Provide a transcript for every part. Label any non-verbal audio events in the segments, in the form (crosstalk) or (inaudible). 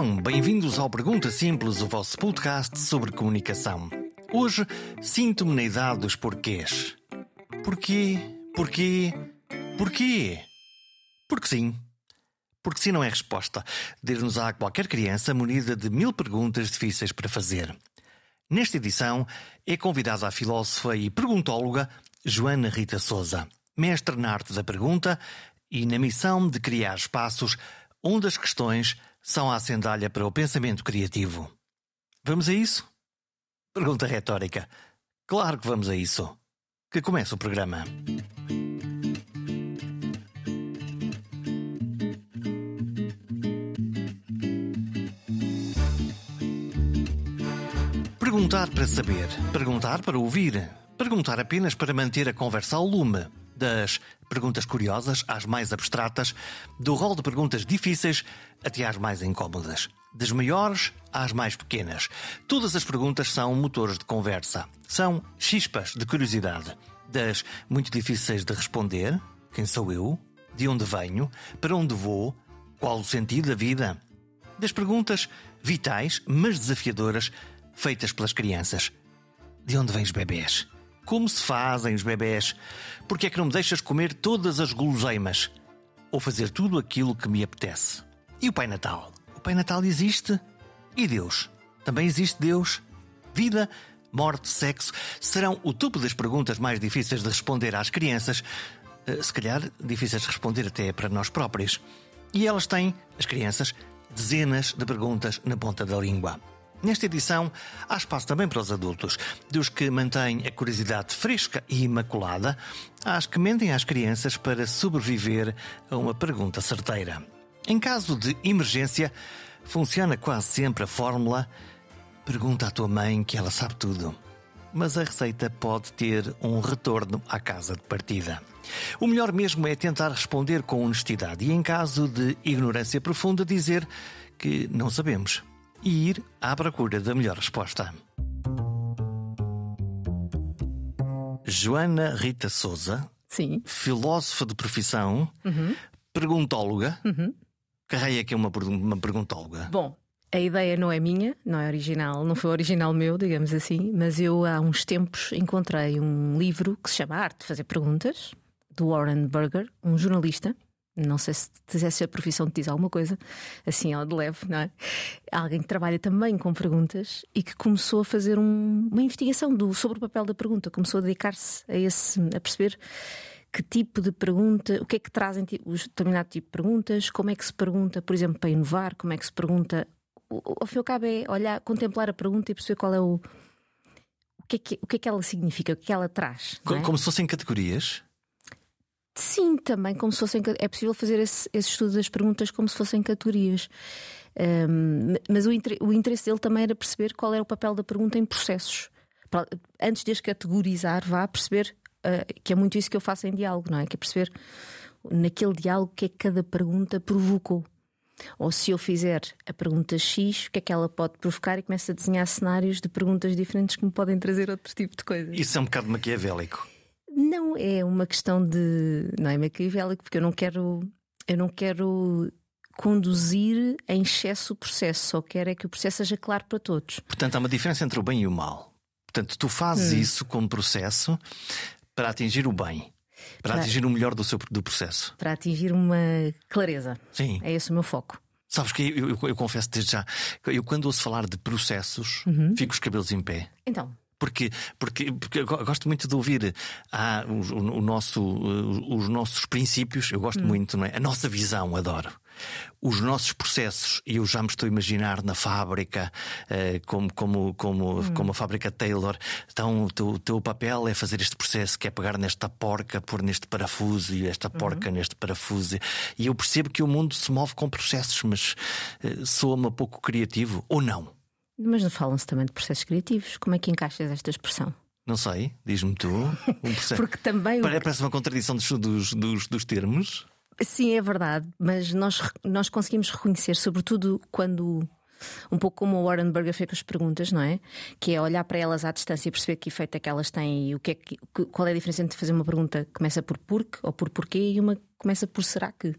Então, bem-vindos ao Pergunta Simples, o vosso podcast sobre comunicação. Hoje sinto-me na idade dos porquês. Porquê? Porquê? Porquê? Porque sim. Porque sim não é resposta. Dir-nos á qualquer criança munida de mil perguntas difíceis para fazer. Nesta edição é convidada a filósofa e perguntóloga Joana Rita Souza, mestre na arte da pergunta e na missão de criar espaços onde as questões são a sandália para o pensamento criativo. Vamos a isso? Pergunta retórica. Claro que vamos a isso. Que começa o programa. Perguntar para saber, perguntar para ouvir, perguntar apenas para manter a conversa ao lume. Das perguntas curiosas às mais abstratas, do rol de perguntas difíceis até às mais incómodas. Das maiores às mais pequenas. Todas as perguntas são motores de conversa. São chispas de curiosidade. Das muito difíceis de responder: quem sou eu? De onde venho? Para onde vou? Qual o sentido da vida? Das perguntas vitais, mas desafiadoras, feitas pelas crianças. De onde vêm os bebés? Como se fazem os bebés? Porque é que não me deixas comer todas as guloseimas? Ou fazer tudo aquilo que me apetece? E o Pai Natal? O Pai Natal existe? E Deus? Também existe Deus? Vida, morte, sexo serão o topo das perguntas mais difíceis de responder às crianças. Eh, se calhar difíceis de responder até para nós próprios. E elas têm, as crianças, dezenas de perguntas na ponta da língua. Nesta edição, há espaço também para os adultos, dos que mantêm a curiosidade fresca e imaculada, às que mentem às crianças para sobreviver a uma pergunta certeira. Em caso de emergência, funciona quase sempre a fórmula: pergunta à tua mãe que ela sabe tudo. Mas a receita pode ter um retorno à casa de partida. O melhor mesmo é tentar responder com honestidade e, em caso de ignorância profunda, dizer que não sabemos e ir à procura da melhor resposta. Joana Rita Souza, Sim. filósofa de profissão, Uhum. perguntóloga. Uhum. Carrei aqui uma, uma perguntóloga. Bom, a ideia não é minha, não é original, não foi original meu, digamos assim, mas eu há uns tempos encontrei um livro que se chama Arte de Fazer Perguntas, do Warren Burger, um jornalista. Não sei se tivesse a profissão te diz alguma coisa, assim ao de leve, não é? Alguém que trabalha também com perguntas e que começou a fazer um- uma investigação do, sobre o papel da pergunta, começou a dedicar-se a esse, a perceber que tipo de pergunta, o que é que trazem os determinado tipo de perguntas, como é que se pergunta, por exemplo, para inovar, como é que se pergunta. Ao fim e ao cabo é olhar, contemplar a pergunta e perceber qual é o. O que é que, o que, é que ela significa, o que é que ela traz. não Co- é? Como se fossem categorias. Sim, também, como se fossem. É possível fazer esse, esse estudo das perguntas como se fossem categorias. Ahm, mas o, o interesse dele também era perceber qual era o papel da pergunta em processos. Para- Antes de as categorizar, vá perceber ah, que é muito isso que eu faço em diálogo, não é? Que é perceber naquele diálogo o que é que cada pergunta provocou. Ou se eu fizer a pergunta X, o que é que ela pode provocar e começo a desenhar cenários de perguntas diferentes que me podem trazer outro tipo de coisas. Isso é um bocado maquiavélico. Não é uma questão de. Não é maquiavélico, porque eu não quero. Eu não quero conduzir em excesso o processo, só quero é que o processo seja claro para todos. Portanto, há uma diferença entre o bem e o mal. Portanto, tu fazes Hum. isso como processo para atingir o bem, para Para- atingir o melhor do, seu, do processo. Para atingir uma clareza. Sim. É esse o meu foco. Sabes que eu, eu- eu confesso desde já, eu quando ouço falar de processos, Uhum. fico os cabelos em pé. Então, Porque, porque, porque eu go- gosto muito de ouvir ah, o, o- nosso, uh, os nossos princípios, eu Hum. gosto muito, não é? A nossa visão, adoro. Os nossos processos, e eu já me estou a imaginar na fábrica, eh, como, como, como, Hum. como a fábrica Taylor. Então, o teu, o teu papel é fazer este processo, que é pegar nesta porca, pôr neste parafuso e esta porca Uhum. neste parafuso. E eu percebo que o mundo se move com processos, mas eh, soa-me um pouco criativo, ou não? Mas não falam-se também de processos criativos. Como é que encaixas esta expressão? Não sei, diz-me tu. Um processo. (laughs) Porque também. Parece uma contradição dos, dos, dos, dos termos. Sim, é verdade, mas nós, nós conseguimos reconhecer, sobretudo quando. Um pouco como o Warren Burger fez com as perguntas, não é? Que é olhar para elas à distância e perceber que efeito é que elas têm e o que é que- qual é a diferença entre fazer uma pergunta que começa por porque ou por porquê e uma que começa por será que.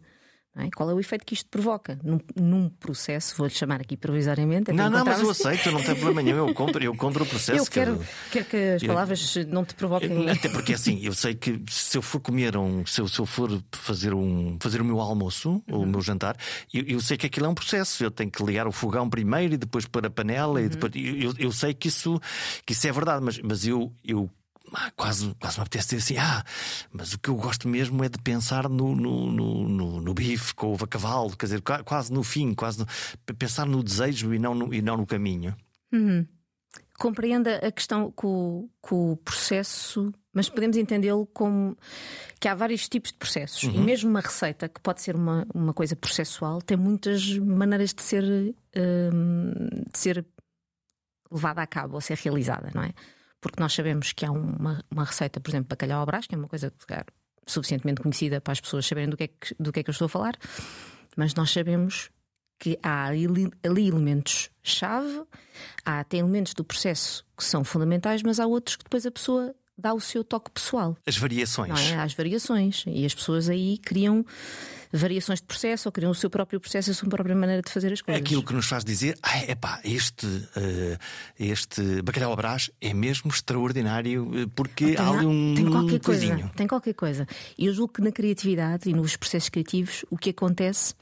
É? Qual é o efeito que isto provoca num, num processo? Vou-lhe chamar aqui provisoriamente. Não, não, mas eu aceito, não tem problema nenhum. Eu compro, eu compro o processo. Eu quero, que, quero que as palavras eu, não te provoquem. Até porque assim, eu sei que se eu for comer um, se eu, se eu for fazer um fazer o meu almoço ou o meu jantar, eu, eu, sei que aquilo é um processo. Eu tenho que ligar o fogão primeiro e depois para a panela uhum. e depois. Eu, eu sei que isso, que isso é verdade, mas, mas eu, eu ah, quase, quase me apetece dizer assim: ah, mas o que eu gosto mesmo é de pensar no, no, no, no, no bife com o cavalo, quer dizer, quase no fim, quase no, pensar no desejo e não no, e não no caminho. Uhum. Compreenda a questão com, com o processo, mas podemos entendê-lo como que há vários tipos de processos. Uhum. E mesmo uma receita, que pode ser uma, uma coisa processual, tem muitas maneiras de ser, hum, de ser levada a cabo ou ser realizada, não é? Porque nós sabemos que há uma, uma receita, por exemplo, bacalhau ao brás, que é uma coisa suficientemente conhecida para as pessoas saberem do que, é que, do que é que eu estou a falar, mas nós sabemos que há ali, elementos-chave, há até elementos do processo que são fundamentais, mas há outros que depois a pessoa dá o seu toque pessoal. As variações. É? As variações. E as pessoas aí criam variações de processo ou criam o seu próprio processo, a sua própria maneira de fazer as coisas. É aquilo que nos faz dizer, ah, epá, este, uh, este bacalhau brás é mesmo extraordinário eh, porque há ali um tem qualquer coisinho. coisa, tem qualquer coisa. E eu julgo que na criatividade e nos processos criativos o que acontece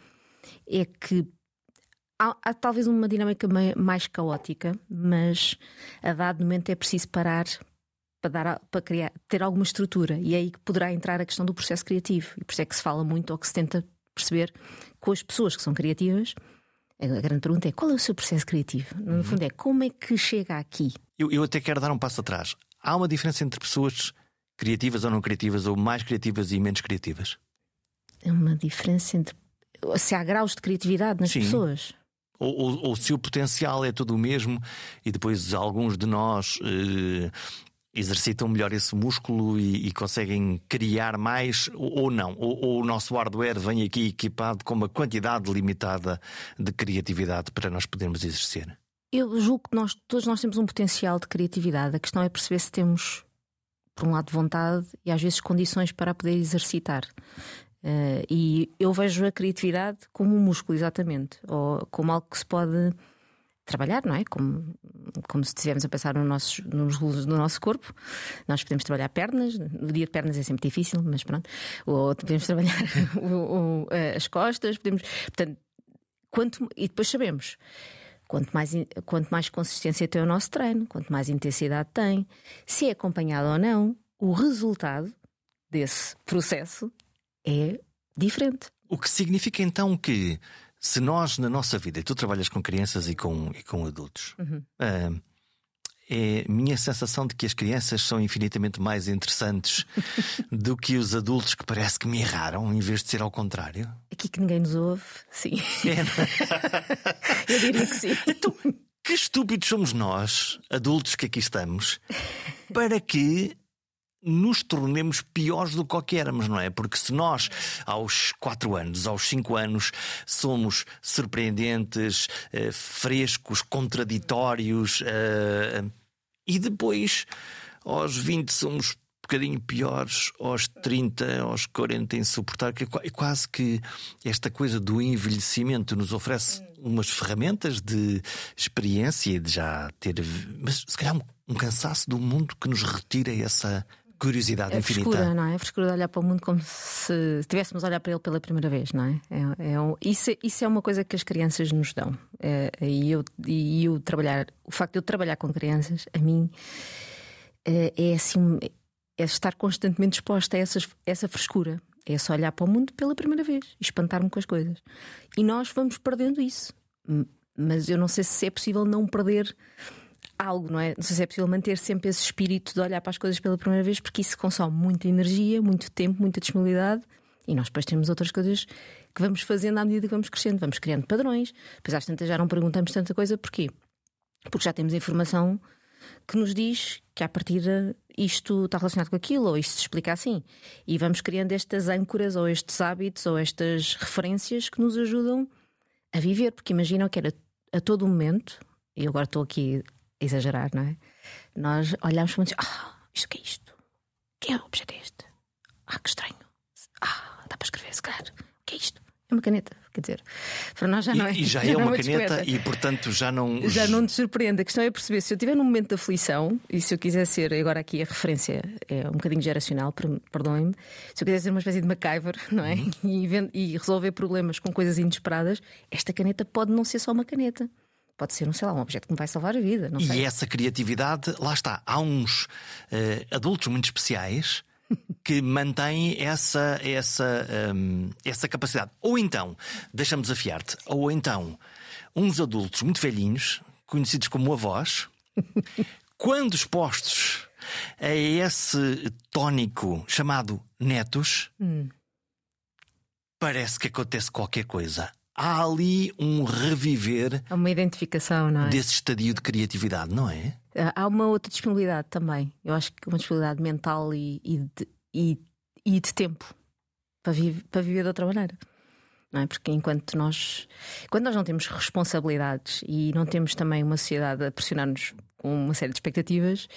é que Há, há, talvez uma dinâmica mais caótica, mas a dado momento é preciso parar para, dar, para criar, ter alguma estrutura. E é aí que poderá entrar a questão do processo criativo. E por isso é que se fala muito ou que se tenta perceber com as pessoas que são criativas. A grande pergunta é qual é o seu processo criativo? No uhum. fundo, é como é que chega aqui? Eu, eu até quero dar um passo atrás. Há uma diferença entre pessoas criativas ou não criativas, ou mais criativas e menos criativas? É uma diferença entre. Se há graus de criatividade nas Sim. pessoas. Ou, ou, ou, se o potencial é tudo o mesmo e depois alguns de nós eh, exercitam melhor esse músculo e, e conseguem criar mais ou, ou não? Ou, ou, o nosso hardware vem aqui equipado com uma quantidade limitada de criatividade para nós podermos exercer? Eu julgo que nós, todos nós temos um potencial de criatividade. A questão é perceber se temos, por um lado, vontade e às vezes condições para poder exercitar. Uh, e eu vejo a criatividade como um músculo, exatamente, ou como algo que se pode trabalhar, não é? Como, como se estivéssemos a pensar no nosso, nos músculos do nosso corpo. Nós podemos trabalhar pernas, o dia de pernas é sempre difícil, mas pronto. Ou podemos trabalhar (laughs) o, o, as costas, podemos. Portanto, quanto, e depois sabemos. Quanto mais, quanto mais consistência tem o nosso treino, quanto mais intensidade tem, se é acompanhado ou não, o resultado desse processo é diferente. O que significa então que se nós, na nossa vida, e tu trabalhas com crianças e com, e com adultos, uhum. uh, é minha sensação de que as crianças são infinitamente mais interessantes (laughs) do que os adultos que parece que me erraram, em vez de ser ao contrário. Aqui que ninguém nos ouve, sim. É, (laughs) Eu diria que sim. (laughs) Então, que estúpidos somos nós, adultos que aqui estamos, para que nos tornemos piores do que éramos, não é? Porque se nós, aos 4 anos, aos 5 anos, somos surpreendentes, eh, frescos, contraditórios, eh, e depois, aos 20, somos um bocadinho piores, aos 30, aos 40, insuportável, que é quase que esta coisa do envelhecimento nos oferece umas ferramentas de experiência de já ter. Mas se calhar um cansaço do mundo que nos retira essa curiosidade é infinita. Frescura, não é? A frescura de olhar para o mundo como se estivéssemos a olhar para ele pela primeira vez, não é? é, é um, isso, isso é uma coisa que as crianças nos dão. É, e, eu, e eu trabalhar, o facto de eu trabalhar com crianças, a mim, é, é assim, é estar constantemente exposta a essas, essa frescura. É só olhar para o mundo pela primeira vez, espantar-me com as coisas. E nós vamos perdendo isso. Mas eu não sei se é possível não perder algo, não é? Não sei se é possível manter sempre esse espírito de olhar para as coisas pela primeira vez, porque isso consome muita energia, muito tempo, muita disponibilidade. E nós depois temos outras coisas que vamos fazendo à medida que vamos crescendo, vamos criando padrões. Depois às tantas já não perguntamos tanta coisa, porquê? Porque já temos informação que nos diz que a partir isto está relacionado com aquilo, ou isto se explica assim. E vamos criando estas âncoras, ou estes hábitos, ou estas referências que nos ajudam a viver. Porque imaginam que era a todo momento, e agora estou aqui exagerar, não é? Nós olhamos para o mundo e ah, isto que é isto? Que é o objeto este? Ah, que estranho. Ah, dá para escrever, se calhar. O que é isto? É uma caneta, quer dizer, para nós já não é. E, e (laughs) já, é uma, caneta e, portanto, já não. Já não te surpreende. A questão é perceber se eu estiver num momento de aflição e se eu quiser ser, agora aqui a referência é um bocadinho geracional, perdoem-me, se eu quiser ser uma espécie de MacGyver, (laughs) não é? Uhum. E, e resolver problemas com coisas inesperadas, esta caneta pode não ser só uma caneta. Pode ser, não sei lá, um objeto que me vai salvar a vida. e sei. essa criatividade, lá está, há uns uh, adultos muito especiais (laughs) que mantém essa, essa, um, essa capacidade. Ou então, deixa-me desafiar-te, ou então, uns adultos muito velhinhos, conhecidos como avós, (laughs) quando expostos a esse tónico chamado netos, hum. parece que acontece qualquer coisa. Há ali um reviver. Há uma identificação, não é? Desse estadio de criatividade, não é? Há uma outra disponibilidade também. Eu acho que uma disponibilidade mental e, e, de, e, e de tempo para, vive, para viver de outra maneira. Não é? Porque enquanto nós, quando nós não temos responsabilidades e não temos também uma sociedade a pressionar-nos com uma série de expectativas,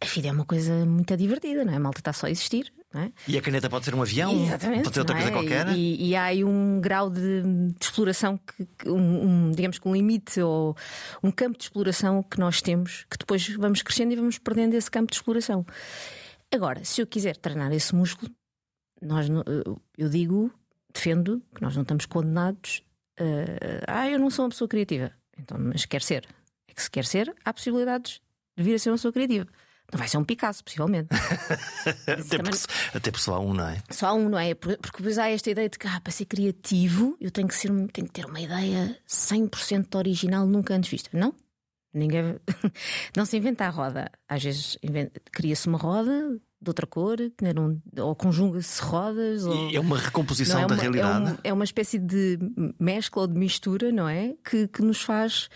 a vida é uma coisa muito divertida, não é? A malta está só a existir. É? E a caneta pode ser um avião, Exatamente, pode ser outra coisa é? qualquer. E, e, há aí um grau de, de exploração, que, um, um, digamos que um limite ou um campo de exploração que nós temos, que depois vamos crescendo e vamos perdendo esse campo de exploração. Agora, se eu quiser treinar esse músculo, nós, eu digo, defendo que nós não estamos condenados a. Ah, eu não sou uma pessoa criativa. Então, mas quer ser. É que se quer ser, há possibilidades de vir a ser uma pessoa criativa. Não vai ser um Picasso, possivelmente. (laughs) até, também... até porque só há um, não é? Só há um, não é? Porque depois há esta ideia de que ah, para ser criativo eu tenho que, ser, tenho que ter uma ideia 100% original, nunca antes vista. Não? Ninguém. (laughs) não se inventa a roda. Às vezes cria-se uma roda de outra cor, um... ou conjuga-se rodas. Ou... É uma recomposição é uma, da realidade. É, um, é, uma espécie de mescla ou de mistura, não é? Que, que nos faz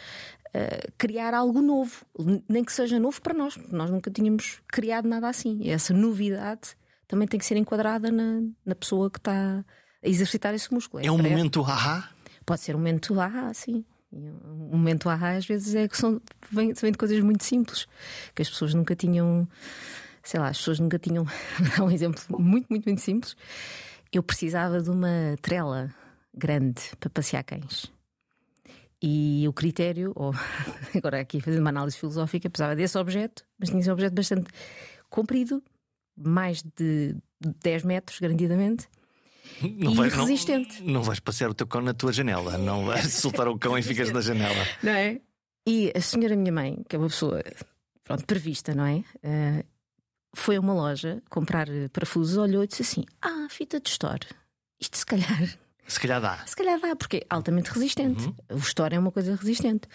Uh, criar algo novo, nem que seja novo para nós, porque nós nunca tínhamos criado nada assim. E essa novidade também tem que ser enquadrada na, na pessoa que está a exercitar esse músculo. É, é um momento ahá? Pode ser um momento ahá, sim. Um momento ahá às vezes é que são, vem, vem de coisas muito simples que as pessoas nunca tinham, sei lá, as pessoas nunca tinham. (laughs) Vou dar um exemplo muito, muito, muito simples. Eu precisava de uma trela grande para passear cães. E o critério, ou (laughs) agora aqui fazendo uma análise filosófica, precisava desse objeto, mas tinha esse objeto bastante comprido, mais de 10 metros, garantidamente. Não e vais, resistente. Não, não, vais passear o teu cão na tua janela, não vais (laughs) soltar o cão e ficas na janela. Não é? E a senhora, minha mãe, que é uma pessoa pronto, prevista, não é? Uh, foi a uma loja comprar parafusos, olhou e disse assim: Ah, fita de store. Isto se calhar se calhar dá. Se calhar dá, porque é altamente resistente. Uhum. O store é uma coisa resistente.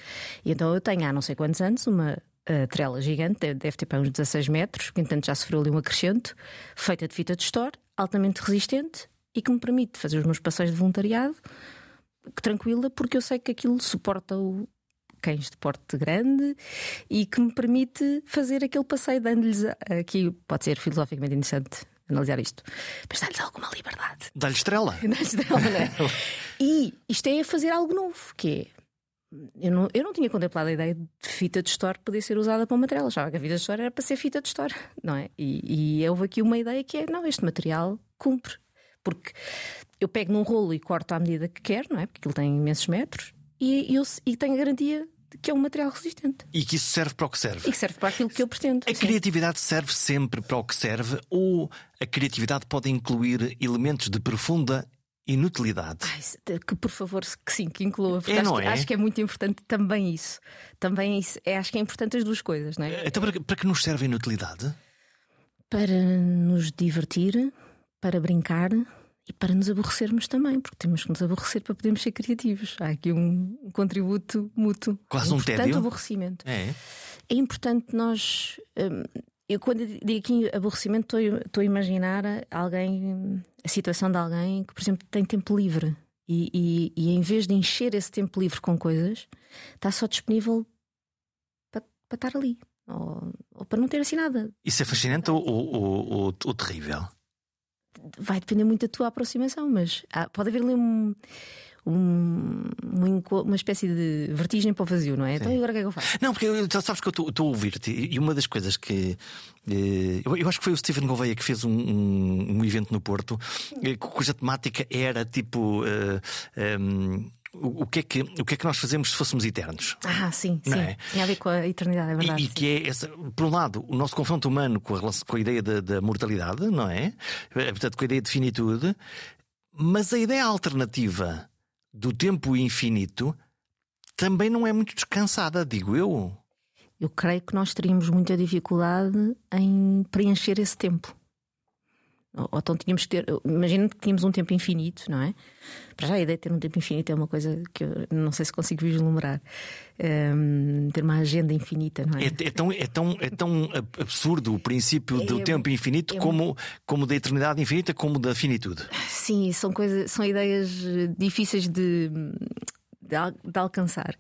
E então eu tenho há não sei quantos anos uma uh, trela gigante, deve ter para uns 16 metros, que entanto já sofreu ali um acrescento, feita de fita de store, altamente resistente e que me permite fazer os meus passeios de voluntariado tranquila, porque eu sei que aquilo suporta o, cães de porte grande e que me permite fazer aquele passeio dando-lhes aqui pode ser filosoficamente interessante analisar isto. Mas dá-lhes alguma liberdade. Dá-lhes estrela. (laughs) Dá-lhes estrela, não é? (laughs) e isto é fazer algo novo, que é. Eu não, eu não tinha contemplado a ideia de fita de store poder ser usada para uma trela. Achava que a fita de store era para ser fita de store, não é? E, e houve aqui uma ideia que é: não, este material cumpre. Porque eu pego num rolo e corto à medida que quero, não é? Porque ele tem imensos metros e, eu, e tenho a garantia que é um material resistente. E que isso serve para o que serve. E que serve para aquilo que eu pretendo. A sim. criatividade serve sempre para o que serve ou a criatividade pode incluir elementos de profunda inutilidade? Ai, que por favor, que sim, que inclua. É, acho, é? acho, que é muito importante também isso. Também isso. É, acho que é importante as duas coisas, não é? Então, para, para que nos serve a inutilidade? Para nos divertir, para brincar e para nos aborrecermos também, porque temos que nos aborrecer para podermos ser criativos. Há aqui um, um contributo mútuo. Quase um tédio. aborrecimento. É. é importante nós. Hum, eu, quando digo aqui aborrecimento, estou, estou a imaginar alguém, a situação de alguém que, por exemplo, tem tempo livre e, e, e em vez de encher esse tempo livre com coisas, está só disponível para, para estar ali. Ou, ou, para não ter assim nada. Isso é fascinante ou, ou, ou, ou terrível? Vai depender muito da tua aproximação, mas há, pode haver ali um, um, uma espécie de vertigem para o vazio, não é? Sim. Então agora o que é que eu faço? Não, porque tu sabes que eu estou a ouvir-te e uma das coisas que. Eh, eu, eu, acho que foi o Stephen Gouveia que fez um, um, um evento no Porto eh, cuja temática era tipo. Eh, um, o que, é que, o que é que nós fazemos se fôssemos eternos? Ah, sim, sim. É? Tem a ver com a eternidade, é verdade. E, e que é essa, por um lado, o nosso confronto humano com a, com a ideia da, da mortalidade, não é? Eh, portanto, com a ideia de finitude, mas a ideia alternativa do tempo infinito também não é muito descansada, digo eu. Eu creio que nós teríamos muita dificuldade em preencher esse tempo. Ou então tínhamos que ter. Imagino que tínhamos um tempo infinito, não é? Para já a ideia de ter um tempo infinito é uma coisa que eu não sei se consigo vislumbrar. Um, ter uma agenda infinita, não é? É, é, tão, é, tão, é tão absurdo o princípio é, do tempo infinito é, como, como da eternidade infinita, como da finitude. Sim, são, coisas, são ideias difíceis de, de, de alcançar.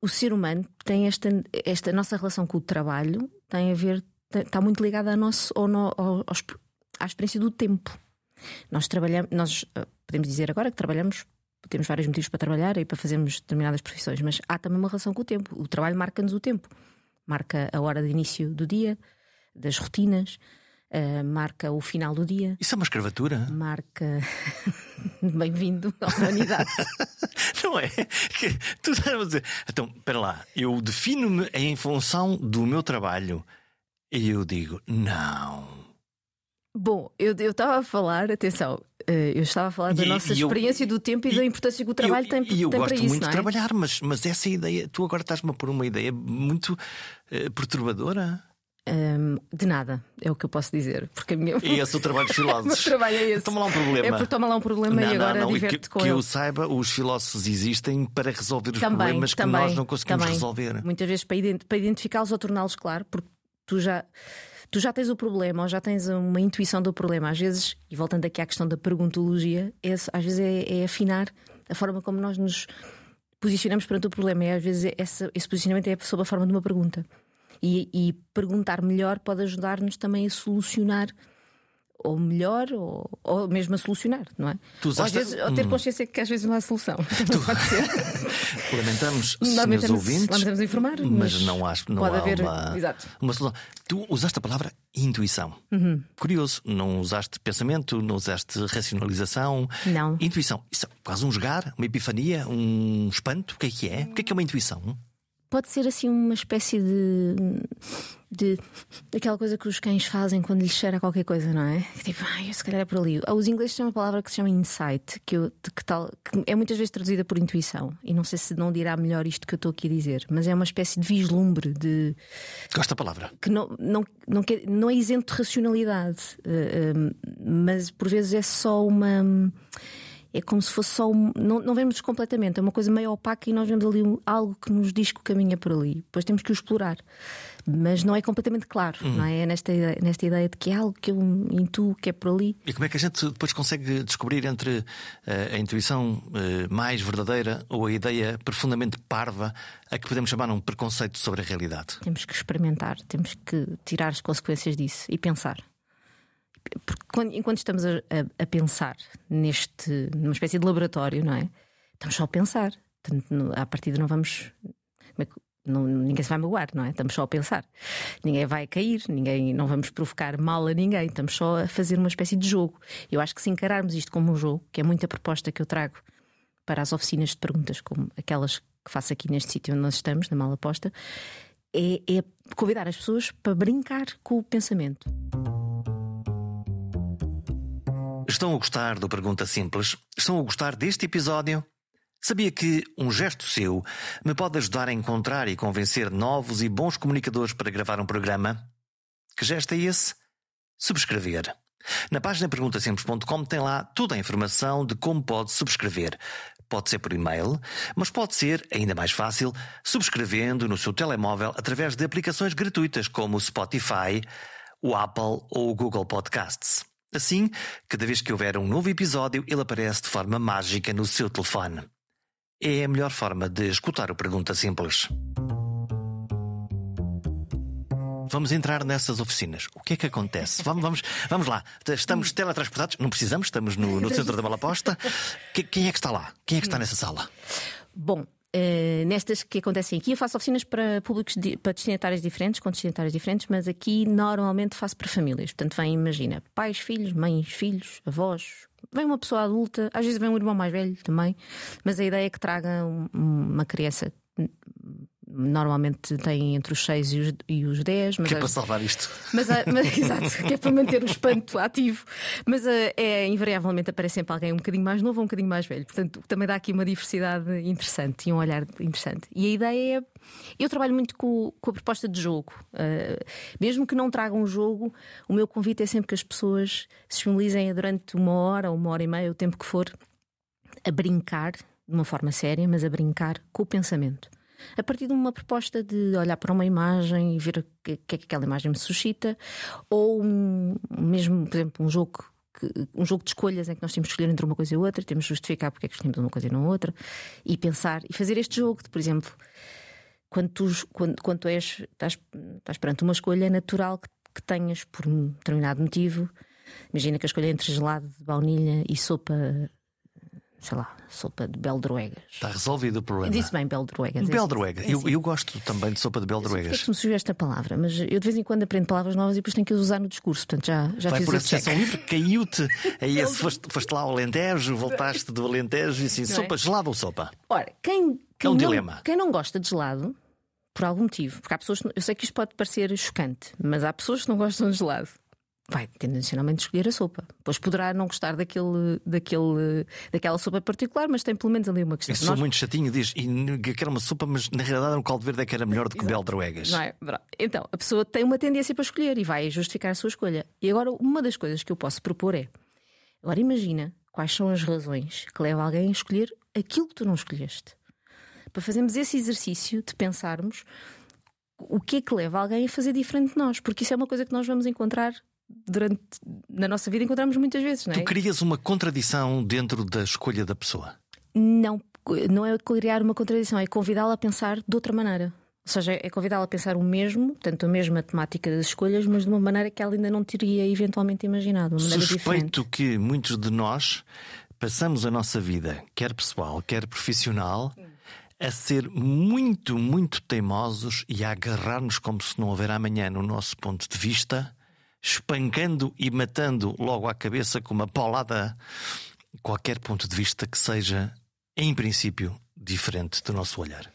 O ser humano tem esta, esta nossa relação com o trabalho tem a ver está muito ligada ao nosso, ao, ao, à experiência do tempo. Nós trabalhamos, nós eh, podemos dizer agora que trabalhamos, temos vários motivos para trabalhar e para fazermos determinadas profissões, mas há também uma relação com o tempo. O trabalho marca-nos o tempo, marca a hora de início do dia, das rotinas. Uh, marca o final do dia. Isso é uma escravatura? Marca. (laughs) Bem-vindo à humanidade. (laughs) Não é? Que, tu estás a dizer. Então, espera lá, eu defino-me em função do meu trabalho. E eu digo: não. Bom, eu estava a falar, atenção, eh, eu estava a falar da e, nossa e experiência eu, do tempo e, e, da importância que o trabalho eu, tem, e eu tem gosto para isso. muito é? de trabalhar, mas, mas essa ideia, tu agora estás-me a pôr uma ideia muito uh, perturbadora. Um, de nada, é o que eu posso dizer. Porque a minha... E esse é o (laughs) trabalho dos filósofos. trabalho é esse. Toma lá um problema. É porque toma lá um problema não, e agora diverte com que ele. Que eu saiba, os filósofos existem para resolver os também, problemas também, que nós não conseguimos também. resolver. Muitas vezes para, para identificá-los ou torná-los claro, porque tu já tu já tens o problema ou já tens uma intuição do problema. Às vezes, e voltando aqui à questão da perguntologia, é, às vezes é, é, afinar a forma como nós nos posicionamos perante o problema. E às vezes essa, esse posicionamento é sob a forma de uma pergunta. E, e perguntar melhor pode ajudar-nos também a solucionar ou melhor, ou, ou mesmo a solucionar, não é? Tu usaste... ou, vezes, ou ter hum. consciência que às vezes não há solução. (laughs) Tu... pode ser. (laughs) Lamentamos, lamentamos, ouvintes, lamentamos informar, mas, mas não, há, não pode há haver uma, uma solução. Tu usaste a palavra intuição. Uhum. Curioso, não usaste pensamento, não usaste racionalização. Não. Intuição. Isso é quase um jogar, uma epifania, um espanto. O que é que é? O que é que é uma intuição? Pode ser assim uma espécie de, de daquela coisa que os cães fazem quando lhes cheira qualquer coisa, não é? Tipo, ai, se calhar é por ali. Os ingleses têm uma palavra que se chama insight, que, eu, que, tal, que é muitas vezes traduzida por intuição. E não sei se não dirá melhor isto que eu estou aqui a dizer, mas é uma espécie de vislumbre de. Gosto da palavra. Que não, não, não, quer, não é isento de racionalidade, uh, uh, mas por vezes é só uma é como se fosse só. Um, não, não vemos completamente, é uma coisa meio opaca e nós vemos ali um, algo que nos diz que o caminho é por ali. Depois temos que o explorar. Mas não é completamente claro, uhum. não é? é nesta, ideia, nesta ideia de que é algo que eu intuo que é por ali. E como é que a gente depois consegue descobrir entre uh, a intuição uh, mais verdadeira ou a ideia profundamente parva a que podemos chamar um preconceito sobre a realidade? Temos que experimentar, temos que tirar as consequências disso e pensar quando, enquanto estamos a, a, a, pensar neste, numa espécie de laboratório, não é? Estamos só a pensar. Portanto, à partida não vamos. É não, ninguém se vai magoar, não é? Estamos só a pensar. Ninguém vai cair, ninguém, não vamos provocar mal a ninguém, estamos só a fazer uma espécie de jogo. Eu acho que se encararmos isto como um jogo, que é muita proposta que eu trago para as oficinas de perguntas, como aquelas que faço aqui neste sítio onde nós estamos, na Mala Posta, é, é convidar as pessoas para brincar com o pensamento. Estão a gostar do Pergunta Simples? Estão a gostar deste episódio? Sabia que um gesto seu me pode ajudar a encontrar e convencer novos e bons comunicadores para gravar um programa? Que gesto é esse? Subscrever. Na página perguntasimples.com tem lá toda a informação de como pode subscrever. Pode ser por e-mail, mas pode ser, ainda mais fácil, subscrevendo no seu telemóvel através de aplicações gratuitas como o Spotify, o Apple ou o Google Podcasts. Assim, cada vez que houver um novo episódio, ele aparece de forma mágica no seu telefone. É a melhor forma de escutar o Pergunta Simples. vamos entrar nessas oficinas. O que é que acontece? Vamos, vamos, vamos lá. Estamos teletransportados? Não precisamos, estamos no, no centro da Malaposta. Quem é que está lá? Quem é que está nessa sala? Bom, Uh, nestas que acontecem aqui, eu faço oficinas para públicos, para destinatários diferentes, com destinatários diferentes, mas aqui normalmente faço para famílias. Portanto, vem, imagina, pais, filhos, mães, filhos, avós, vem uma pessoa adulta, às vezes vem um irmão mais velho também, mas a ideia é que traga uma criança normalmente tem entre os 6 e os, e os 10. Mas que é para salvar isto. Mas, mas, (laughs) exato, que é para manter o espanto ativo. Mas é, invariavelmente aparece sempre alguém um bocadinho mais novo ou um bocadinho mais velho. Portanto, também dá aqui uma diversidade interessante e um olhar interessante. E a ideia é. Eu trabalho muito com, com a proposta de jogo. Uh, mesmo que não tragam um jogo, o meu convite é sempre que as pessoas se disponibilizem durante uma hora ou uma hora e meia, o tempo que for, a brincar de uma forma séria, mas a brincar com o pensamento a partir de uma proposta de olhar para uma imagem e ver o que, é que aquela imagem me suscita, ou um, mesmo, por exemplo, um jogo um jogo de escolhas em que nós temos que escolher entre uma coisa e outra, temos que justificar porque é que escolhemos uma coisa e não outra, e pensar e fazer este jogo de, por exemplo, quando tu, quando, quando tu és, estás, estás perante uma escolha, é natural que, que tenhas, por um determinado motivo, imagina que a escolha é entre gelado de baunilha e sopa sei lá, sopa de beldroegas. Está resolvido o problema. Disse bem beldroegas. Beldroega. É eu, assim. eu gosto também de sopa de beldroegas. que me surgiu esta palavra, mas eu de vez em quando aprendo palavras novas e depois tenho que as usar no discurso. Portanto, já, já Vai fiz por associação livre, caiu-te. (laughs) Aí foste, foste lá ao Alentejo, voltaste do Alentejo e assim, não sopa, é? gelado ou sopa? Ora, quem, quem, é um não, dilema. quem não gosta de gelado, por algum motivo, porque há pessoas, eu sei que isto pode parecer chocante, mas há pessoas que não gostam de gelado vai tendencialmente escolher a sopa. Pois poderá não gostar daquele, daquele, daquela sopa particular, mas tem pelo menos ali uma questão. Eu sou Nós... muito chatinho, diz, e quero uma sopa, mas na realidade um caldo verde é que era melhor do que beldroegas. Não é? Então, a pessoa tem uma tendência para escolher e vai justificar a sua escolha. E agora, uma das coisas que eu posso propor é: agora imagina quais são as razões que levam alguém a escolher aquilo que tu não escolheste. Para fazermos esse exercício de pensarmos o que é que leva alguém a fazer diferente de nós, porque isso é uma coisa que nós vamos encontrar durante na nossa vida encontramos muitas vezes, não é? Tu crias uma contradição dentro da escolha da pessoa? Não, não é criar uma contradição, é convidá-la a pensar de outra maneira. Ou seja, é convidá-la a pensar o mesmo, tanto a mesma temática das escolhas, mas de uma maneira que ela ainda não teria eventualmente imaginado. Uma maneira Suspeito diferente. que muitos de nós passamos a nossa vida, quer pessoal, quer profissional, a ser muito, muito teimosos e a agarrar-nos como se não houver amanhã no nosso ponto de vista espancando e matando logo à cabeça com uma paulada qualquer ponto de vista que seja, em princípio, diferente do nosso olhar.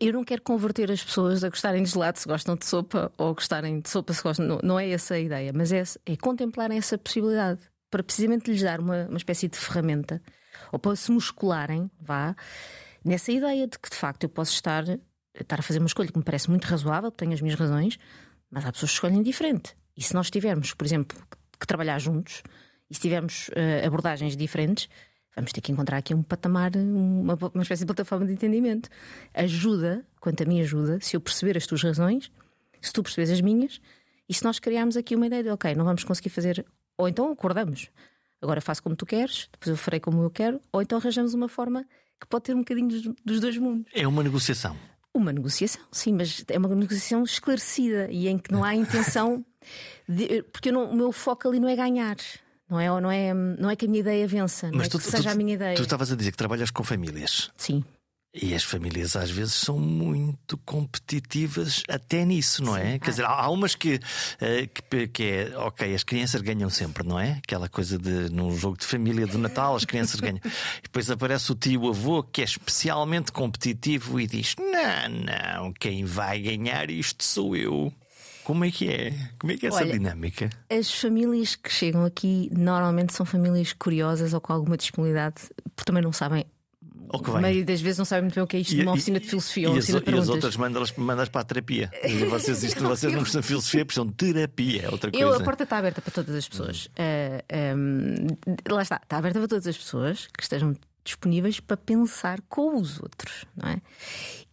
Eu não quero converter as pessoas a gostarem de gelado se gostam de sopa ou a gostarem de sopa se gostam. Não, não é essa a ideia, mas é, é contemplarem essa possibilidade para precisamente lhes dar uma, uma espécie de ferramenta ou para se muscularem, vá, nessa ideia de que de facto eu posso estar, estar a fazer uma escolha que me parece muito razoável, tenho as minhas razões, mas há pessoas que escolhem diferente. E se nós tivermos, por exemplo, que trabalhar juntos e se tivermos uh, abordagens diferentes, vamos ter que encontrar aqui um patamar, uma, uma espécie de plataforma de entendimento. Ajuda, quanto a mim ajuda, se eu perceber as tuas razões, se tu percebes as minhas, e se nós criarmos aqui uma ideia de, ok, não vamos conseguir fazer, ou então acordamos, agora faço como tu queres, depois eu farei como eu quero, ou então arranjamos uma forma que pode ter um bocadinho dos, dos dois mundos. É uma negociação. Uma negociação, sim, mas é uma negociação esclarecida e em que não há intenção. De, porque não, o meu foco ali não é ganhar. Não é, não, é, não é que a minha ideia vença, não mas é tu, que seja tu, a minha ideia. Tu estavas a dizer que trabalhas com famílias. Sim. E as famílias às vezes são muito competitivas até nisso, não é? Sim. Quer dizer, há umas que, eh, que, que, é, ok, as crianças ganham sempre, não é? Aquela coisa de num jogo de família do Natal, as crianças ganham. (laughs) E depois aparece o tio avô que é especialmente competitivo e diz: Não, não, quem vai ganhar isto sou eu. Como é que é? Como é que é essa Olha, dinâmica? As famílias que chegam aqui normalmente são famílias curiosas ou com alguma disponibilidade, porque também não sabem a maioria das vezes não sabem muito bem o que é isto, e, uma oficina de filosofia ou oficina as, de E as outras mandas, mandas para a terapia. E vocês, isto, (laughs) vocês não precisam de filosofia, precisam de terapia, é outra coisa. Eu, a porta está aberta para todas as pessoas. Uh, eh, um, ehm, lá está, está aberta para todas as pessoas que estejam disponíveis para pensar com os outros, não é?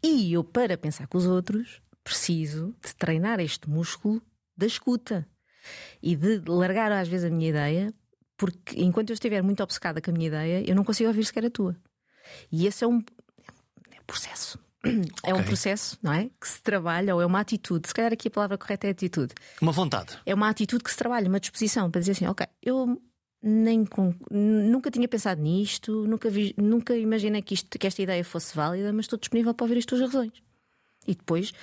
E eu, para pensar com os outros, preciso de treinar este músculo da escuta e de largar às vezes a minha ideia, porque enquanto eu estiver muito obcecada com a minha ideia, eu não consigo ouvir sequer a tua. E esse é um, é um processo. (clears throat) É um processo, não é? Que se trabalha, ou é uma atitude. Se calhar aqui a palavra correta é atitude. Uma vontade. É uma atitude que se trabalha, uma disposição para dizer assim: ok, eu nem com- nunca tinha pensado nisto, nunca, vi- nunca imaginei que, isto, que esta ideia fosse válida, mas estou disponível para ouvir as tuas razões. E depois,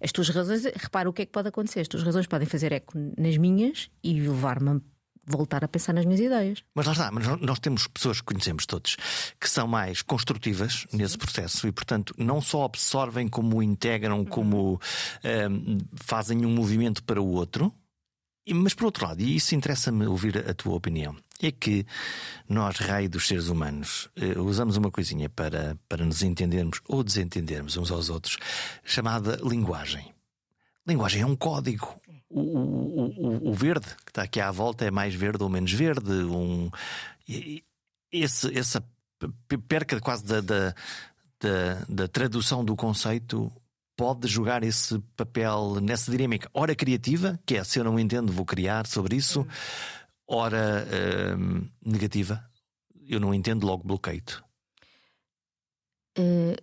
as tuas razões, repara o que é que pode acontecer. As tuas razões podem fazer eco nas minhas e levar-me a voltar a pensar nas minhas ideias. Mas lá está, mas nós- temos pessoas que conhecemos todos que são mais construtivas nesse processo e, portanto, não só absorvem como integram, como ehm, fazem um movimento para o outro, mas por outro lado, e isso interessa-me ouvir a tua opinião, é que nós, raio dos seres humanos, eh, usamos uma coisinha para, para nos entendermos ou desentendermos uns aos outros, chamada linguagem. Linguagem é um código. O, o- o- o verde que está aqui à volta é mais verde ou menos verde. Um, esse, essa perca quase da, da, da, da tradução do conceito pode jogar esse papel nessa dinâmica. Ora criativa, que é se eu não entendo, vou criar sobre isso. Ora hum, negativa, eu não entendo, logo bloqueio. Eh,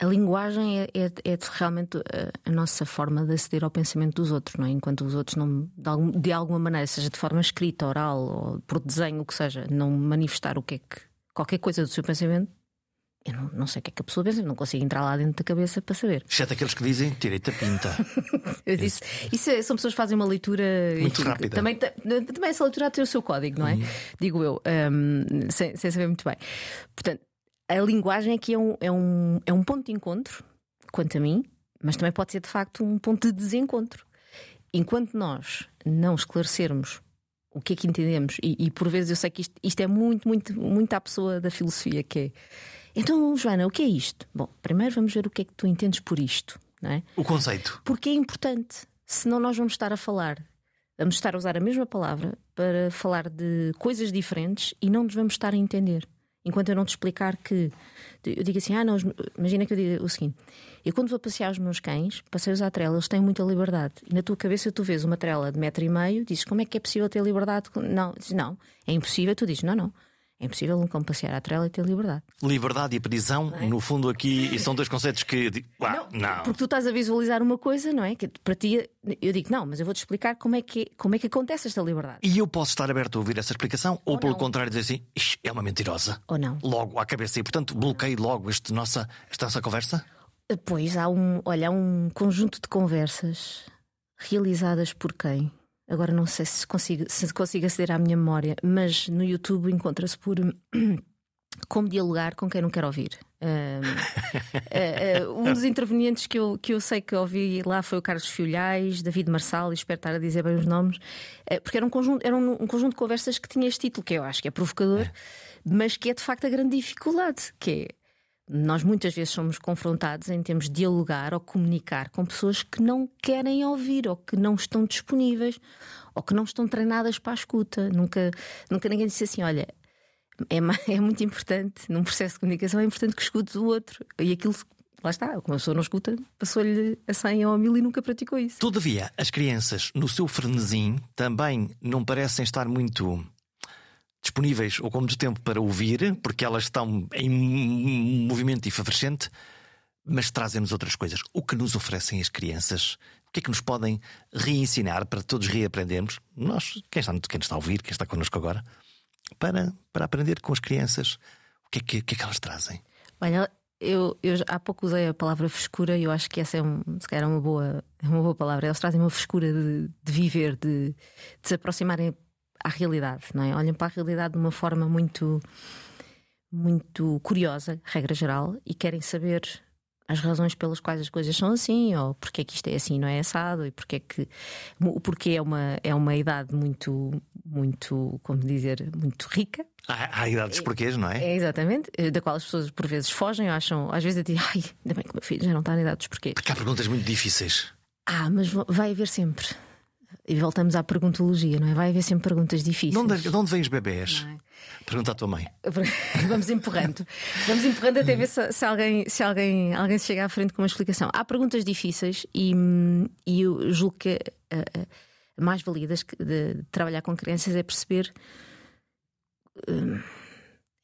a linguagem é, é- é realmente a, a nossa forma de aceder ao pensamento dos outros, não é? Enquanto os outros não, de, algum- de alguma maneira, seja de forma escrita, oral ou por desenho, o que seja, não manifestar o que é que qualquer coisa do seu pensamento, eu não, não sei o que é que a pessoa pensa, não consigo entrar lá dentro da cabeça para saber. Exceto aqueles que dizem tirei-te a pinta. (laughs) Disse, isso é- são pessoas que fazem uma leitura Muito enfim, rápida. Também, também essa leitura ter o seu código, não é? Digo eu, hum, sem, sem saber muito bem. Portanto, a linguagem aqui é um, é, um, é um ponto de encontro, quanto a mim, mas também pode ser de facto um ponto de desencontro. Enquanto nós não esclarecermos o que é que entendemos, e, e por vezes eu sei que isto, isto é muito, muito, muito à pessoa da filosofia, que é. Então, Joana, o que é isto? Bom, primeiro vamos ver o que é que tu entendes por isto, não é? O conceito. Porque é importante. Senão nós vamos estar a falar, vamos estar a usar a mesma palavra para falar de coisas diferentes e não nos vamos estar a entender. Enquanto eu não te explicar que eu digo assim, ah, não, imagina que eu diga o seguinte: eu quando vou passear os meus cães, passei-os à trela, eles têm muita liberdade. E na tua cabeça tu vês uma trela de metro e meio, dizes como é que é possível ter liberdade? Não, dizes, não, é impossível. Tu dizes, não, não, é impossível um cão passear à trela e ter liberdade. Liberdade e prisão, no fundo, aqui, são dois conceitos que. Ah, não. Porque tu estás a visualizar uma coisa, não é? Que para ti, eu digo, não, mas eu vou-te explicar como é, que, como é que acontece esta liberdade. E eu posso estar aberto a ouvir essa explicação, ou, pelo não. contrário, dizer assim: "Ixi, é uma mentirosa. Ou não? Logo à cabeça. E, portanto, bloqueio logo este nossa, esta nossa conversa. Pois há um, olha, há um conjunto de conversas realizadas por quem? Agora não sei se consigo, se consigo aceder à minha memória, mas no YouTube encontra-se por (clears throat) como dialogar com quem não quer ouvir. Ahm, (laughs) eh, eh, um dos intervenientes que eu, que eu sei que ouvi lá foi o Carlos Filhais, David Marçal, e espero estar a dizer bem os nomes, eh, porque era um conjunto, era um, um conjunto de conversas que tinha este título, que eu acho que é provocador, mas que é de facto a grande dificuldade, que é nós muitas vezes somos confrontados em termos de dialogar ou comunicar com pessoas que não querem ouvir ou que não estão disponíveis ou que não estão treinadas para a escuta. Nunca, nunca ninguém disse assim: olha, é, (laughs) é muito importante, num processo de comunicação, é importante que escutes o outro. E aquilo, lá está, como a pessoa não escuta, passou-lhe a 100 ou a 1000 e nunca praticou isso. Todavia, as crianças, no seu frenesim, também não parecem estar muito disponíveis ou com muito tempo para ouvir, porque elas estão em movimento efervescente, mas trazem-nos outras coisas. O que nos oferecem as crianças? O que é que nos podem reensinar para todos reaprendermos? Nós, quem está, quem está a ouvir, quem está connosco agora, para, para aprender com as crianças, o que é que, que, é que elas trazem? Olha, eu, eu há pouco usei a palavra frescura e eu acho que essa é, um, se calhar é uma boa, é uma boa palavra. Eles trazem uma frescura de, de viver, de, de se aproximarem à realidade, não é? Olham para a realidade de uma forma muito, muito curiosa, regra geral, e querem saber as razões pelas quais as coisas são assim, ou porque é que isto é assim, não é assado, e porque é que o porquê é uma, é uma idade muito, muito, como dizer, muito rica, Há, há idades porquês, não é? é, exatamente, eh, da qual as pessoas por vezes fogem, acham, às vezes digo, ai, ainda bem que o meu filho já não está na idade dos porquês. Porque há perguntas muito difíceis. Ah, mas vai haver sempre. E voltamos à perguntologia, não é? Vai haver sempre perguntas De difíceis. onde, de onde vêm os bebés? É? Pergunta à tua mãe. (laughs) Vamos empurrando. Vamos empurrando até ver se, se alguém, se alguém, alguém se chega à frente com uma explicação. Há perguntas difíceis e, e eu julgo que a, a- a mais valia das- de, de trabalhar com crianças é perceber hum,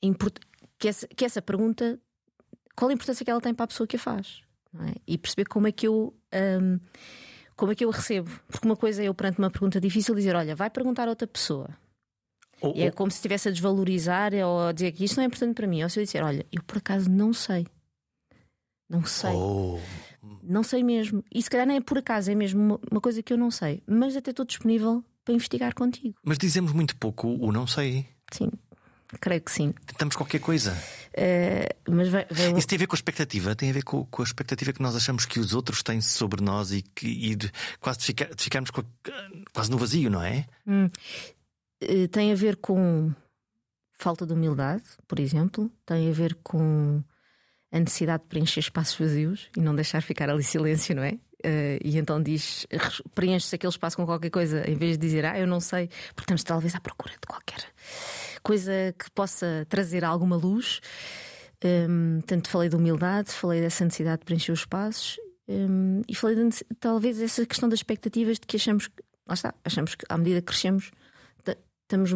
import- que, essa, que essa pergunta, qual a importância que ela tem para a pessoa que a faz. é? e perceber como é que eu. Como é que eu recebo? Porque uma coisa é eu, perante uma pergunta difícil, dizer: Olha, vai perguntar a outra pessoa. Ou- E é ou- como se estivesse a desvalorizar ou a dizer que isto não é importante para mim. Ou se eu disser: Olha, eu por acaso não sei. Não sei. ou- Não sei mesmo. E se calhar não é por acaso, é mesmo uma, uma coisa que eu não sei. Mas até estou disponível para investigar contigo. Mas dizemos muito pouco o não sei. Sim, creio que sim. Tentamos qualquer coisa. Eh, mas vai, vai Isso tem a ver com a expectativa, tem a ver com, com a expectativa que nós achamos que os outros têm sobre nós e, que, e de, quase de, ficar- de ficarmos a- quase no vazio, não é? eh, tem a ver com falta de humildade, por exemplo, tem a ver com a necessidade de preencher espaços vazios e não deixar ficar ali silêncio, não é? Eh, e então diz, preenche-se aquele espaço com qualquer coisa, em vez de dizer, ah, eu não sei, porque estamos talvez à procura de qualquer coisa que possa trazer alguma luz. Hum, tanto falei de humildade, falei dessa necessidade de preencher os espaços hum, e falei de, talvez essa questão das expectativas de que achamos que, lá está, achamos que à medida que crescemos, ta- estamos,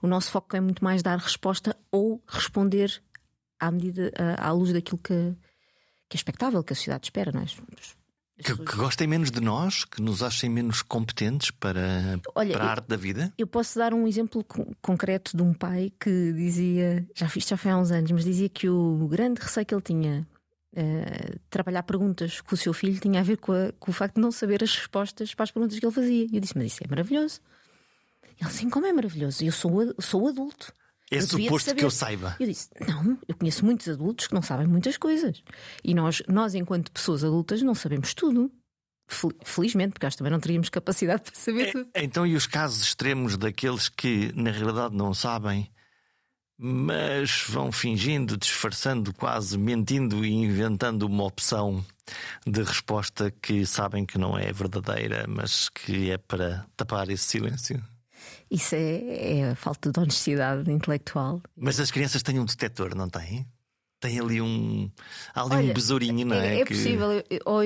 o nosso foco é muito mais dar resposta ou responder à medida, à, à luz daquilo que, que é expectável, que a sociedade espera, não é? Que, que gostem menos de nós, que nos achem menos competentes para, Olha, para a eu- arte da vida. Eu posso dar um exemplo co- concreto de um pai que dizia, já fiz, já foi há uns anos, mas dizia que o grande receio que ele tinha de trabalhar perguntas com o seu filho tinha a ver com, a- com o facto de não saber as respostas para as perguntas que ele fazia. E eu disse, mas isso é maravilhoso. Ele assim, como é maravilhoso? Eu sou, sou adulto. É suposto que eu saiba. Eu disse: Não, eu conheço muitos adultos que não sabem muitas coisas. E nós, nós enquanto pessoas adultas, não sabemos tudo. Fel- Felizmente, porque nós também não teríamos capacidade para saber tudo. É, então, e os casos extremos daqueles que na realidade não sabem, mas vão fingindo, disfarçando, quase mentindo e inventando uma opção de resposta que sabem que não é verdadeira, mas que é para tapar esse silêncio? Isso é, é a falta de honestidade intelectual. Mas as crianças têm um detector, não têm? Tem ali um. Há ali um Olha, besourinho, não é? É, Que- possível. ou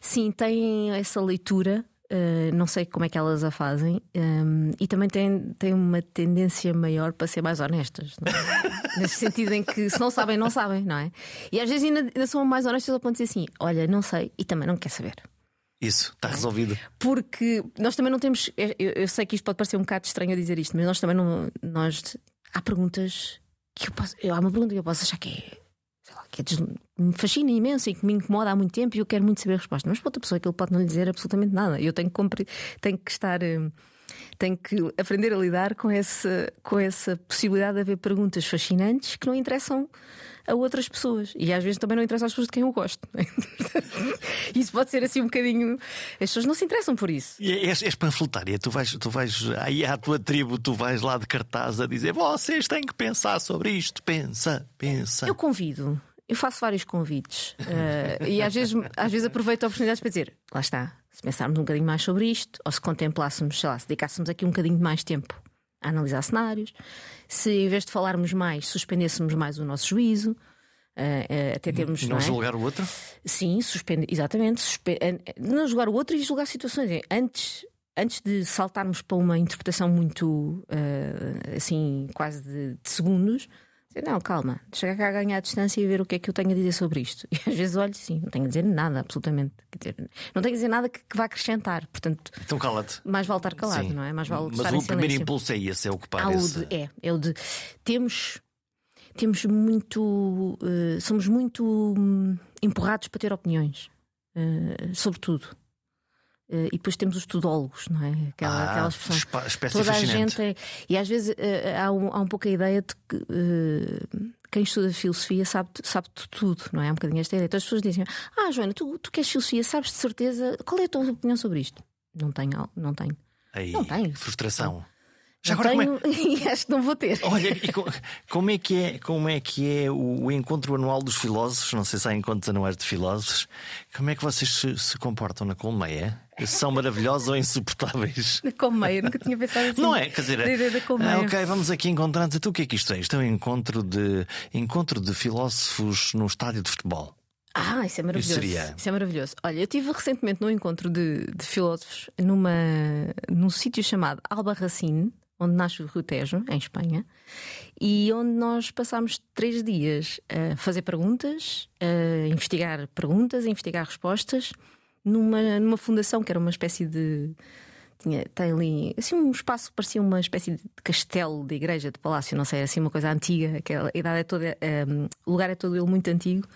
sim, têm essa leitura. eh, não sei como é que elas a fazem ehm, e também têm, têm uma tendência maior para ser mais honestas, não é? (laughs) nesse sentido em que se não sabem, não sabem, não é? E às vezes ainda, ainda são mais honestas ao ponto de dizer assim: olha, não sei e também não quer saber. Isso, está resolvido. Porque nós também não temos. Eu, eu sei que isto pode parecer um bocado estranho a dizer isto, mas nós também não. Nós, há perguntas que eu posso. eu- há uma pergunta que eu posso achar que é. sei lá, que é des- me fascina imenso e que me incomoda há muito tempo e eu quero muito saber a resposta. Mas para outra pessoa aquilo pode não lhe dizer absolutamente nada. Eu tenho que, tenho que estar. hum, Tenho que aprender a lidar com essa, com essa possibilidade de haver perguntas fascinantes que não interessam a outras pessoas. E às vezes também não interessam às pessoas de quem eu gosto. (laughs) Isso pode ser assim um bocadinho. As pessoas não se interessam por isso. E és, és panfletária, tu vais, tu vais aí à tua tribo, tu vais lá de cartaz a dizer vocês têm que pensar sobre isto, pensa, pensa. Eu convido, eu faço vários convites eh, e às vezes, às vezes aproveito a oportunidade para dizer: lá está, se pensarmos um bocadinho mais sobre isto, ou se contemplássemos, sei lá, se dedicássemos aqui um bocadinho de mais tempo a analisar cenários, se em vez de falarmos mais, suspendêssemos mais o nosso juízo. eh, eh, até termos não não é? julgar o outro? Sim, suspende, exatamente. suspe- eh, não julgar o outro e julgar situações. É, Antes, antes de saltarmos para uma interpretação muito eh, assim, quase de, de segundos, não, calma, chegar cá a ganhar a distância e ver o que é que eu tenho a dizer sobre isto. (laughs) E às vezes olho, sim, não tenho a dizer nada, absolutamente. Dizer, não tenho a dizer nada que, que vá acrescentar. Portanto, Então cala-te. mais vale estar calado, Sim. não é? Mais vale Mas o primeiro impulso é esse, é o esse. de, é, é o de temos temos muito eh, somos muito hum, empurrados para ter opiniões eh, sobre tudo. Eh, e depois temos os tudólogos, não é? Aquela, Ah, aquela expressão. espa- espécie Toda a fascinante. gente é. E às vezes eh, há, um, há um pouco a ideia de que eh, quem estuda filosofia sabe, sabe de tudo, não é? Um bocadinho esta ideia. Então as pessoas dizem: Ah, Joana, tu, tu queres filosofia, sabes de certeza. Qual é a tua opinião sobre isto? Não tenho, não tenho. Aí, Não tenho. frustração. Já Não agora, como é- tenho (laughs) e acho que não vou ter. Olha, e co- como é que é, como é, que é o, o encontro anual dos filósofos? Não sei se há encontros anuais de filósofos. Como é que vocês se, se comportam na colmeia? São maravilhosos ou insuportáveis? Da colmeia, nunca tinha pensado assim. Não é? Quer dizer, ah, ok, vamos aqui encontrar-nos. Então o que é que isto é? Isto é um encontro de, encontro de filósofos num estádio de futebol. Ah, isso é maravilhoso. Isso seria- Isso é maravilhoso. Olha, eu estive recentemente num encontro de, de filósofos numa, num sítio chamado Albarracín, onde nasce o Rio Tejo, em Espanha, e onde nós passámos três dias a fazer perguntas, a investigar perguntas, a investigar respostas, numa, numa fundação que era uma espécie de. Tinha, tem ali assim um espaço que parecia uma espécie de castelo de igreja, de palácio, não sei, assim uma coisa antiga, aquela idade é toda, um, o lugar é todo ele muito antigo.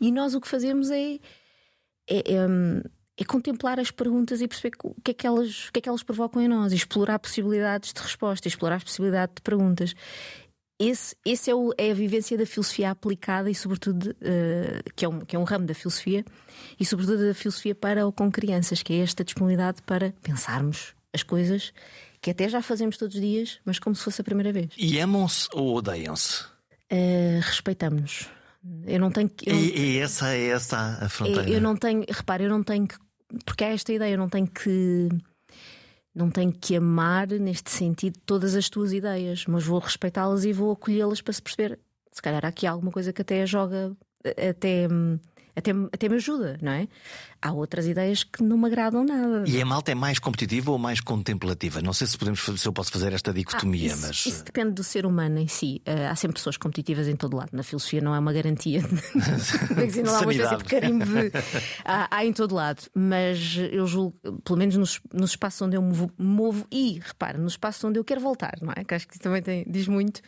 E nós o que fazemos é, é, é um, é contemplar as perguntas e perceber o que, é que elas, o que é que elas provocam em nós, explorar possibilidades de resposta, explorar as possibilidades de perguntas. Esse, esse é, o, é, a vivência da filosofia aplicada e, sobretudo, uh, que, é um, que é um ramo da filosofia, e, sobretudo, da filosofia para ou com crianças, que é esta disponibilidade para pensarmos as coisas que até já fazemos todos os dias, mas como se fosse a primeira vez. E amam-se ou odeiam-se? Uh, Respeitamos-nos. Eu não tenho que. Eu, e, e, essa é essa a fronteira? Eu não tenho, repare, eu não tenho que porque há esta ideia, eu não tenho que não tenho que amar neste sentido todas as tuas ideias, mas vou respeitá-las e vou acolhê-las para se perceber. Se calhar há aqui alguma coisa que até joga, até hum, até, até me ajuda, não é? Há outras ideias que não me agradam nada. E a malta é mais competitiva ou mais contemplativa? Não sei se, podemos, se eu posso fazer esta dicotomia, ah, isso, mas. Isso depende do ser humano em si. Uh, há sempre pessoas competitivas em todo lado. Na filosofia não é uma garantia. De... não há uma espécie de carimbo. De... (laughs) há, há, em todo lado. Mas eu julgo, pelo menos nos, nos espaços onde eu me movo, e repara, nos espaços onde eu quero voltar, não é? Que acho que isso também tem, diz muito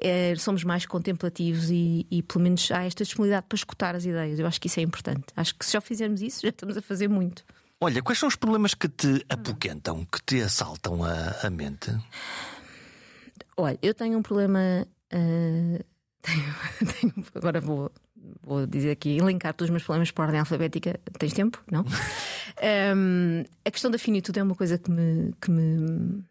é, somos mais contemplativos e, e, pelo menos há esta disponibilidade para escutar as ideias. Eu acho que isso é importante. Acho que se já fizermos isso, já estamos a fazer muito. Olha, quais são os problemas que te apoquentam, que te assaltam a, a mente? Olha, eu tenho um problema. Uh, (laughs) tenho, tenho, agora vou, vou dizer aqui, elencar todos os meus problemas por ordem alfabética. Tens tempo? Não? (laughs) um, a questão da finitude é uma coisa que me, que me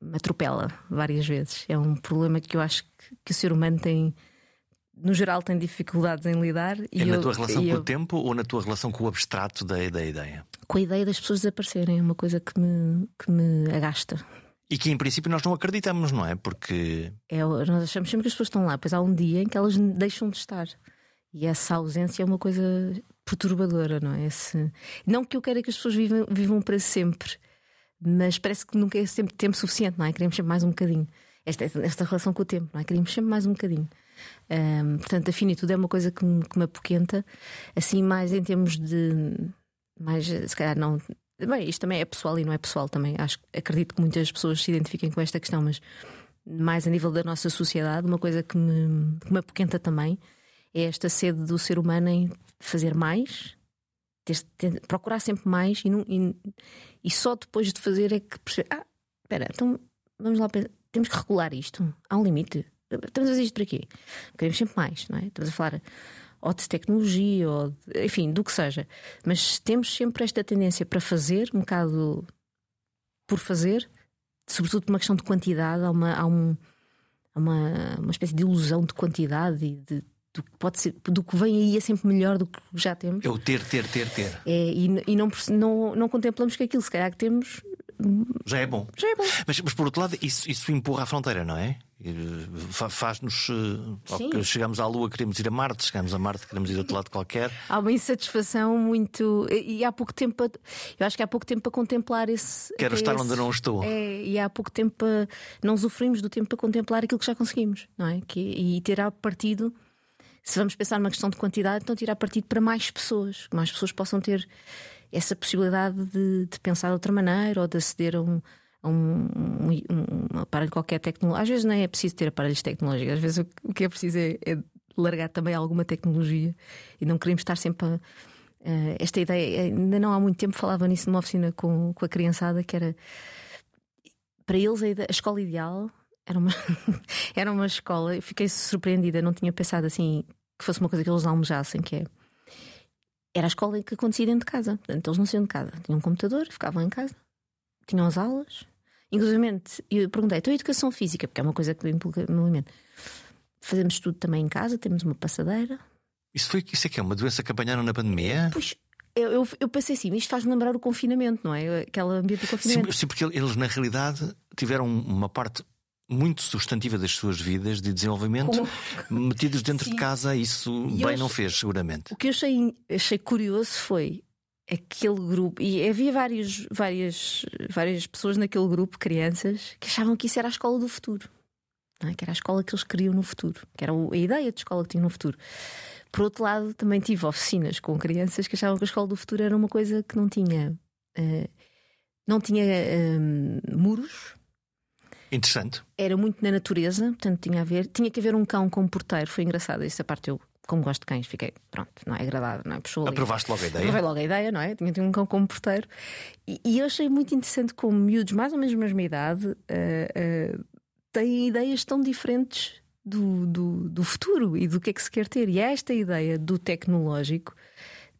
me atropela várias vezes. É um problema que eu acho que, que o ser humano tem, no geral, tem dificuldades em lidar. É na eu, tua relação com eu... o tempo ou na tua relação com o abstrato da, da ideia? Com a ideia das pessoas desaparecerem, é uma coisa que me, que me agasta. E que em princípio nós não acreditamos, não é? Porque. É, nós achamos sempre que as pessoas estão lá, pois há um dia em que elas deixam de estar. E essa ausência é uma coisa perturbadora, não é? Esse... Não que eu queira que as pessoas vivam, vivam para sempre, mas parece que nunca é sempre tempo suficiente, não é? Queremos sempre mais um bocadinho. Esta, esta relação com o tempo, não é? Queremos sempre mais um bocadinho. Um, portanto, a finitude é uma coisa que me, que me apoquenta, assim, mais em termos de. Mais, se calhar, não. Bem, isto também é pessoal e não é pessoal também. Acho, acredito que muitas pessoas se identifiquem com esta questão, mas mais a nível da nossa sociedade, uma coisa que me, que me apoquenta também é esta sede do ser humano em fazer mais, ter, ter, procurar sempre mais e, não, e, e, só depois de fazer é que perceber, ah, espera, então vamos lá, temos que regular isto. Há um limite. Estamos a fazer isto para quê? Queremos sempre mais, não é? Estamos a falar ou de tecnologia, ou de, enfim, do que seja. Mas temos sempre esta tendência para fazer, um bocado por fazer, sobretudo por uma questão de quantidade, há uma, há um, há uma, uma espécie de ilusão de quantidade e de do que pode ser, do que vem aí é sempre melhor do que já temos. É o ter, ter, ter, ter. É, e, e não, não, não contemplamos que aquilo, se calhar, que temos. Já é bom. Já é bom. Mas, mas por outro lado, isso, isso empurra a fronteira, não é? Faz-nos. Uh, chegamos à Lua, queremos ir a Marte, chegamos a Marte, queremos ir do outro lado qualquer. Há uma insatisfação muito. E há pouco tempo. A... Eu acho que há pouco tempo para contemplar esse. Quero estar esse... onde não estou. É, e há pouco tempo para. Não usufruímos do tempo para contemplar aquilo que já conseguimos, não é? Que... E terá partido se vamos pensar numa questão de quantidade, então tirar partido para mais pessoas, que mais pessoas possam ter essa possibilidade de, de pensar de outra maneira ou de aceder a um, a um, um, um aparelho qualquer tecnologia. Às vezes nem é preciso ter aparelhos tecnológicos, às vezes o que é preciso é, é largar também alguma tecnologia e não queremos estar sempre a. Uh, esta ideia, ainda não há muito tempo falava nisso numa oficina com, com a criançada, que era para eles a, a escola ideal era uma, (laughs) era uma escola, eu fiquei surpreendida, não tinha pensado assim que fosse uma coisa que eles almejassem, que é. Era a escola que acontecia dentro de casa. Portanto, eles não saíam de casa. Tinham um computador, ficavam em casa, tinham as aulas. Inclusive, eu perguntei, então a educação física, porque é uma coisa que implica no movimento. Fazemos tudo também em casa, temos uma passadeira. Isso, foi, isso é que é uma doença que apanharam na pandemia? Pois, eu, eu, eu pensei assim, isto faz-me lembrar o confinamento, não é? Aquela ambiente do confinamento. Sim, sim, porque eles, na realidade, tiveram uma parte muito substantiva das suas vidas de desenvolvimento Como... metidos dentro de casa, isso e bem não fez, seguramente. O que eu achei, achei curioso foi aquele grupo, e havia vários, várias, várias pessoas naquele grupo, crianças, que achavam que isso era a escola do futuro, é? que era a escola que eles queriam no futuro, que era a ideia de escola que tinham no futuro. Por outro lado, também tive oficinas com crianças que achavam que a escola do futuro era uma coisa que não tinha, uh, não tinha uh, muros. Interessante. Era muito na natureza, portanto tinha a ver. Tinha que haver um cão como porteiro, foi engraçado. Essa parte eu como gosto de cães, fiquei, pronto, não é agradável, não é? Puxou Aprovaste logo a ideia? Aprovei logo a ideia, não é? Tinha, tinha um cão como porteiro. E, e, eu achei muito interessante como miúdos, mais ou menos da mesma idade, uh, uh, têm ideias tão diferentes do, do, do, futuro e do que é que se quer ter. E é esta ideia do tecnológico,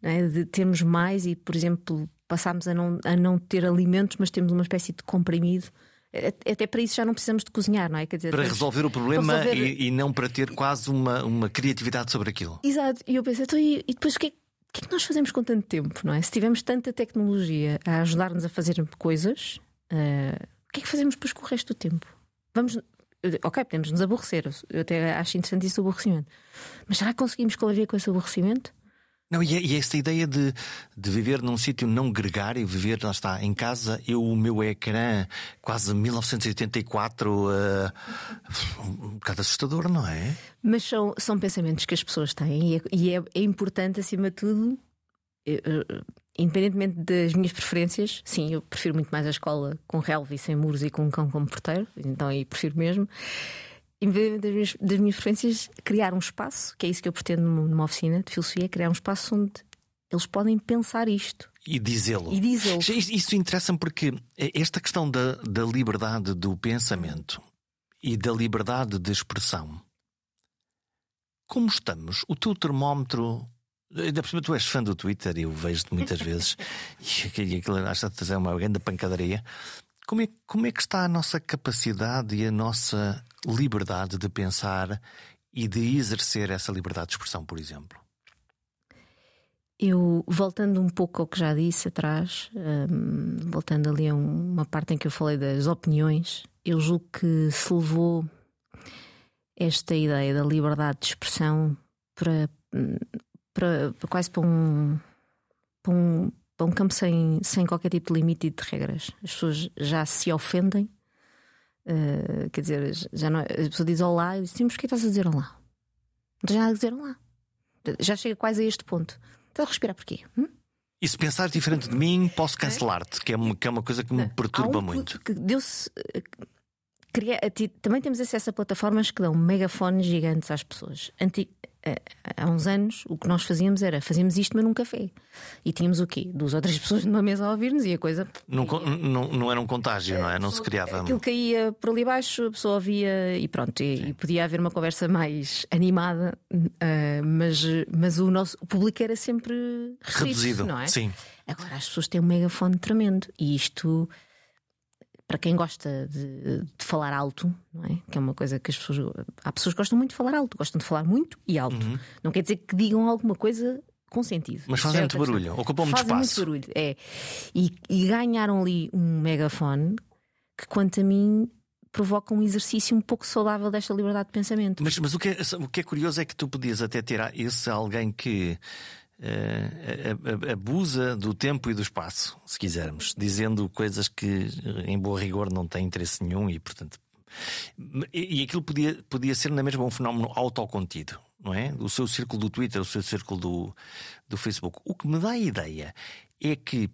é? de termos mais e, por exemplo, passámos a não, a não ter alimentos, mas temos uma espécie de comprimido até para isso já não precisamos de cozinhar, não é? Quer dizer, para resolver o problema resolver... E, e, não para ter quase uma, uma criatividade sobre aquilo. Exato, e eu pensei, então, e, e depois o que, é, o que é que nós fazemos com tanto tempo, não é? Se tivermos tanta tecnologia a ajudar-nos a fazer coisas, uh, o que é que fazemos depois com o resto do tempo? Vamos. Ok, podemos nos aborrecer, eu até acho interessante isso o aborrecimento. Mas será que conseguimos conviver com esse aborrecimento? Não, e, é, e é essa ideia de, de viver num sítio não gregário, viver, lá está, em casa, eu, o meu ecrã, quase 1984, uh, eh, um bocado assustador, não é? Mas são, são pensamentos que as pessoas têm e é, e é, é importante, acima de tudo, uh, independentemente das minhas preferências, sim, eu prefiro muito mais a escola com relva e sem muros e com um cão como porteiro, então aí prefiro mesmo em vez das minhas, das minhas preferências, criar um espaço, que é isso que eu pretendo numa oficina de filosofia, criar um espaço onde eles podem pensar isto. E dizê-lo. E dizê-lo. Isso interessa-me porque esta questão da, da liberdade do pensamento e da liberdade de expressão. Como estamos? O teu termómetro. Ainda por cima, tu és fã do Twitter, eu vejo-te muitas vezes, (laughs) e aquilo acha-te uma grande pancadaria. Como é, como é que está a nossa capacidade e a nossa liberdade de pensar e de exercer essa liberdade de expressão, por exemplo? Eu, voltando um pouco ao que já disse atrás, um, voltando ali a uma parte em que eu falei das opiniões, eu julgo que se levou esta ideia da liberdade de expressão para, para, para quase para um, para um para um campo sem, sem qualquer tipo de limite e de regras. As pessoas já se ofendem, uh, quer dizer, já não, a pessoa diz olá e diz: Sim, mas que estás a dizer olá? Não tens nada a dizer olá. Já chega quase a este ponto. Estás a respirar porquê? Hum? E se pensares diferente de mim, posso cancelar-te, que, é uma, que é uma coisa que me perturba um muito. Que deu-se. Eh, também temos acesso a plataformas que dão megafones gigantes às pessoas. Antig há uns anos o que nós fazíamos era fazíamos isto, mas num café. E tínhamos o quê? Duas ou três (laughs) pessoas numa mesa a ouvir-nos e a coisa. Não, não, não era um contágio, não é? Não se criava. Aquilo caía por ali baixo, a pessoa ouvia e pronto. E, e podia haver uma conversa mais animada, uh, mas, mas o nosso o público era sempre reduzido, não é? Sim. Agora as pessoas têm um megafone tremendo e isto para quem gosta de, de, falar alto, não é? Que é uma coisa que as pessoas. Há pessoas que gostam muito de falar alto, gostam de falar muito e alto. Uhum. Não quer dizer que digam alguma coisa com sentido. Mas fazem muito barulho, ocupam muito espaço. muito barulho, é. E, e ganharam ali um megafone que, quanto a mim, provoca um exercício um pouco saudável desta liberdade de pensamento. Mas, mas o, que é, o que é curioso é que tu podias até ter esse alguém que uh, abusa do tempo e do espaço, se quisermos, dizendo coisas que, em boa rigor, não têm interesse nenhum e, portanto. E, e aquilo podia, podia ser na mesma um fenómeno autocontido, não é? O seu círculo do Twitter, o seu círculo do, do Facebook. O que me dá a ideia é que,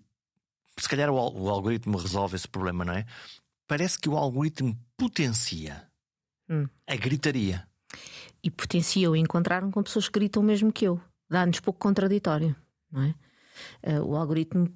se calhar, o, o algoritmo resolve esse problema, não é? Parece que o algoritmo potencia hum. a gritaria. E potencia o encontrar com pessoas que gritam mesmo que eu dá-nos pouco contraditório, não é? Uh, o algoritmo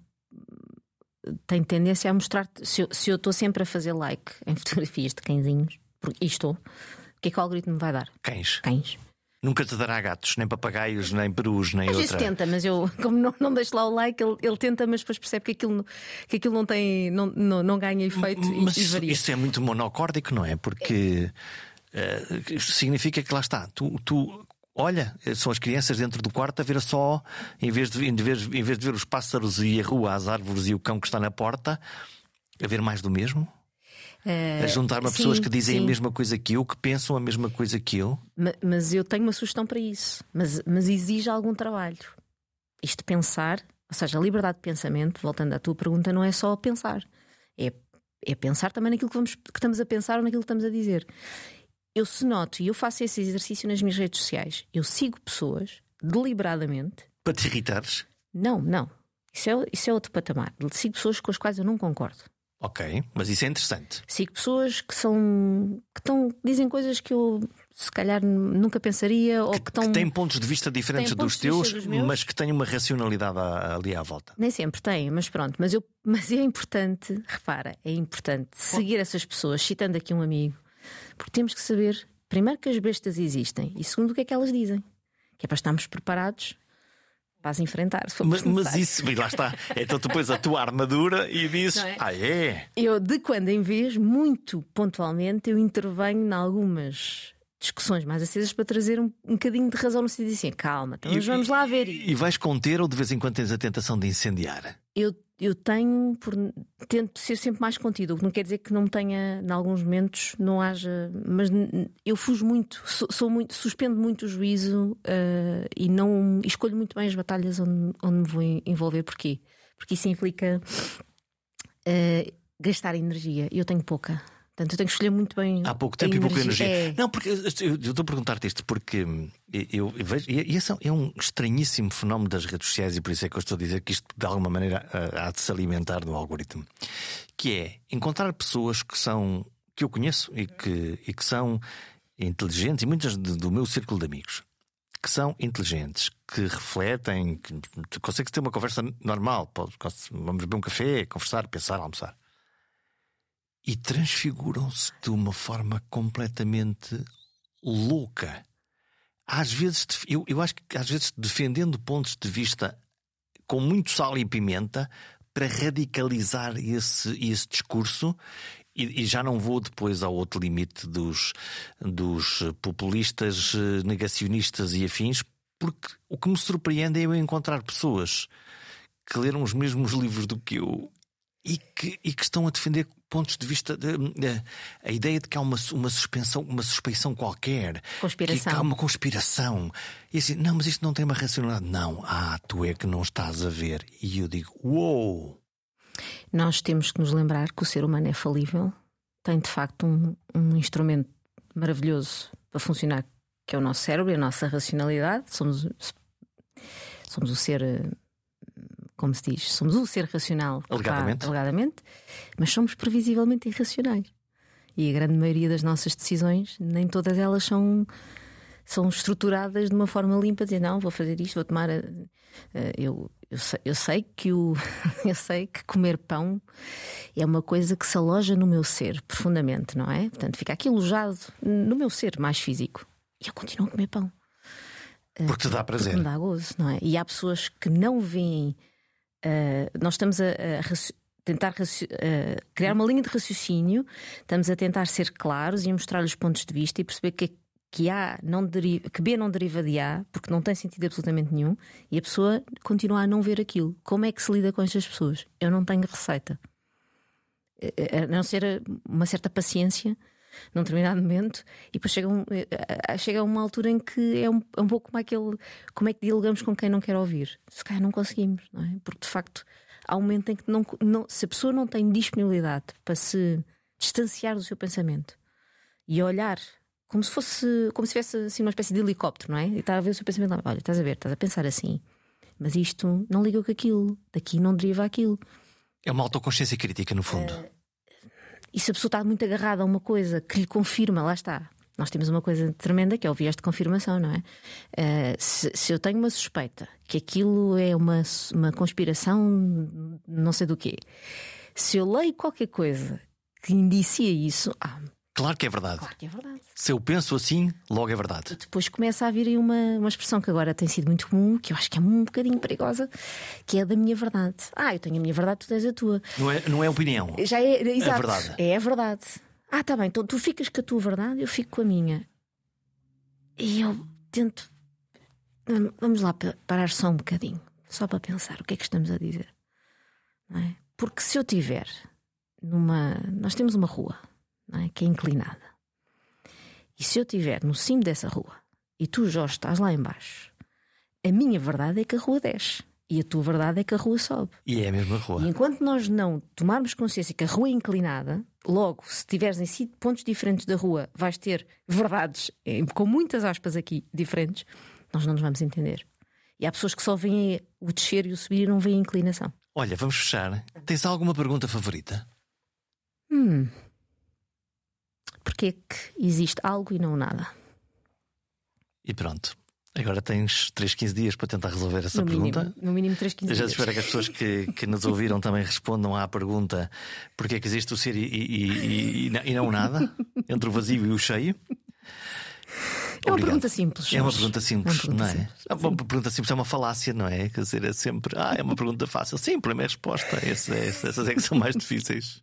tem tendência a mostrar se eu, se eu estou sempre a fazer like em (laughs) fotografias de cãezinhos, porque, e estou, o que é que o algoritmo vai dar? Cães. Cães. Nunca te dará gatos, nem papagaios, nem perus, nem Às outra. Vezes tenta, mas eu, (laughs) como não, não deixo lá o like, ele, ele, tenta, mas depois percebe que aquilo, que aquilo não tem, não, não, não ganha efeito mas e, isso, varia. Isso é muito monocórdico, não é? Porque uh, significa que lá está, tu, tu Olha, são as crianças dentro do quarto a ver só, em vez de, em vez, em vez de ver os pássaros e a rua, as árvores e o cão que está na porta, a ver mais do mesmo? Uh, a juntar-me a pessoas que dizem sim. a mesma coisa que eu, que pensam a mesma coisa que eu? Mas, mas eu tenho uma sugestão para isso, mas, mas exige algum trabalho. Isto pensar Ou seja, a liberdade de pensamento, voltando à tua pergunta, não é só pensar, é, é pensar também naquilo que, vamos, que estamos a pensar ou naquilo que estamos a dizer. Eu se noto, e eu faço esse exercício nas minhas redes sociais, eu sigo pessoas deliberadamente. Para te irritares? Não, não. Isso é, isso é outro patamar. Sigo pessoas com as quais eu não concordo. Ok, mas isso é interessante. Sigo pessoas que são. que estão, dizem coisas que eu se calhar nunca pensaria ou que, que, estão, que têm pontos de vista diferentes dos teus, dos mas que têm uma racionalidade ali à volta. Nem sempre têm, mas pronto. Mas, eu, mas é importante, repara, é importante seguir essas pessoas, citando aqui um amigo, porque temos que saber, primeiro, que as bestas existem e, segundo, o que é que elas dizem. Que é para estarmos preparados para as enfrentar. Mas, mas, isso, lá está. Então tu pões a tua armadura e dizes: é? Ah, é? Eu, de quando em vez, muito pontualmente, eu intervenho em algumas discussões mais acesas para trazer um, um bocadinho de razão no sentido assim, calma, então, mas vamos lá ver. E, e vais conter ou de vez em quando tens a tentação de incendiar? Eu, eu tenho, por, tento ser sempre mais contido, o que não quer dizer que não tenha, em alguns momentos, não haja. Mas eu fujo muito, sou, sou muito suspendo muito o juízo uh, e não escolho muito bem as batalhas onde, onde me vou envolver. Porquê? Porque isso implica uh, gastar energia. Eu tenho pouca. Portanto, eu tenho que escolher muito bem. Há pouco tempo e pouca energia. É... Não, porque eu, estou a perguntar-te isto porque eu, eu vejo. E esse é um estranhíssimo fenómeno das redes sociais, e por isso é que eu estou a dizer que isto de alguma maneira há de se alimentar no algoritmo. Que é encontrar pessoas que são. que eu conheço e que, e que são inteligentes, e muitas do meu círculo de amigos, que são inteligentes, que refletem, que consegues ter uma conversa normal. Vamos beber um café, conversar, pensar, almoçar e transfiguram-se de uma forma completamente louca. Às vezes, eu, eu acho que às vezes defendendo pontos de vista com muito sal e pimenta para radicalizar esse, esse discurso e, e, já não vou depois ao outro limite dos, dos populistas, negacionistas e afins, porque o que me surpreende é eu encontrar pessoas que leram os mesmos livros do que eu e que, e que estão a defender pontos de vista de, de, a ideia de que há uma, uma suspensão, uma suspeição qualquer, conspiração. que há uma conspiração. E assim, não, mas isto não tem uma racionalidade. Não, ah, tu é que não estás a ver. E eu digo, uou! Wow! Nós temos que nos lembrar que o ser humano é falível, tem de facto um, um instrumento maravilhoso para funcionar, que é o nosso cérebro e a nossa racionalidade. Somos, somos o ser como se diz, somos um ser racional, alegadamente. Pá, alegadamente, mas somos previsivelmente irracionais. E a grande maioria das nossas decisões, nem todas elas são, são estruturadas de uma forma limpa, dizer não, vou fazer isto, vou tomar. Uh, eu, eu, sei, eu sei que o (laughs) eu sei que comer pão é uma coisa que se aloja no meu ser profundamente, não é? Portanto, fica aqui alojado no meu ser mais físico. E eu continuo a comer pão. Porque te dá prazer. Porque me dá gozo, não é? E há pessoas que não veem Uh, nós estamos a, a tentar uh, criar uma linha de raciocínio, estamos a tentar ser claros e mostrar os pontos de vista e perceber que, que, A não deriva, que B não deriva de A, porque não tem sentido absolutamente nenhum, e a pessoa continua a não ver aquilo. Como é que se lida com estas pessoas? Eu não tenho receita. A não ser uma certa paciência num determinado momento, e depois chega, um, eh, eh, chega uma altura em que é um, é um pouco como aquele como é que dialogamos com quem não quer ouvir. Se calhar não conseguimos, não é? Porque de facto há um momento em que não, não, se a pessoa não tem disponibilidade para se distanciar do seu pensamento e olhar como se fosse como se tivesse assim uma espécie de helicóptero, não é? E está a ver o seu pensamento lá, olha, estás a ver, estás a pensar assim, mas isto não liga com aquilo, daqui não deriva aquilo. É uma autoconsciência crítica, no fundo. Uh, e se a pessoa está muito agarrada a uma coisa que lhe confirma, lá está. Nós temos uma coisa tremenda que é o viés de confirmação, não é? Uh, se, se, eu tenho uma suspeita que aquilo é uma, uma conspiração, não sei do quê, se eu leio qualquer coisa que indicia isso, ah, Claro que é verdade. Claro que é verdade. Se eu penso assim, logo é verdade. E depois começa a vir aí uma, uma expressão que agora tem sido muito comum, que eu acho que é um bocadinho perigosa, que é da minha verdade. Ah, eu tenho a minha verdade, tu tens a tua. Não é, não é opinião. Já é, exato, é verdade. É a verdade. Ah, tá bem, então tu ficas com a tua verdade, eu fico com a minha. E eu tento. Vamos lá parar só um bocadinho, só para pensar o que é que estamos a dizer. É? Porque se eu tiver numa. Nós temos uma rua é? que é inclinada. E se eu estiver no cimo dessa rua e tu, Jorge, estás lá embaixo, a minha verdade é que a rua desce. E a tua verdade é que a rua sobe. E é a mesma rua. E enquanto nós não tomarmos consciência que a rua é inclinada, logo, se estiveres em cinco pontos diferentes da rua, vais ter verdades, eh, com muitas aspas aqui, diferentes, nós não nos vamos entender. E há pessoas que só veem o descer e o subir e não veem a inclinação. Olha, vamos fechar. Tens alguma pergunta favorita? Hum. Porquê que existe algo e não nada? E pronto. Agora tens 3, 15 dias para tentar resolver essa no pergunta. Mínimo, no mínimo 3, 15 Eu já dias. espero que as pessoas que, que nos ouviram também respondam à pergunta porque é que existe o ser e, e, e, e não nada, entre o vazio e o cheio. É uma Obrigado. pergunta simples. É uma pergunta simples, É uma pergunta não é? simples. É Uma pergunta simples é uma falácia, não é? Quer dizer, é sempre. Ah, é uma pergunta fácil. Sim, para mim é a resposta. É- essas é que são mais difíceis.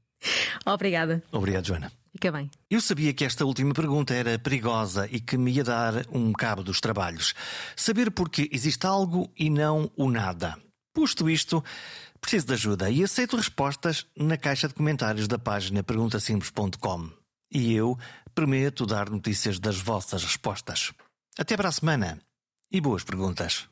Obrigada. Obrigado, Joana. Fica bem. Eu sabia que esta última pergunta era perigosa e que me ia dar um cabo dos trabalhos. Saber porque existe algo e não o nada. Posto isto, preciso de ajuda e aceito respostas na caixa de comentários da página perguntasimples.com. E eu prometo dar notícias das vossas respostas. Até para a semana e boas perguntas.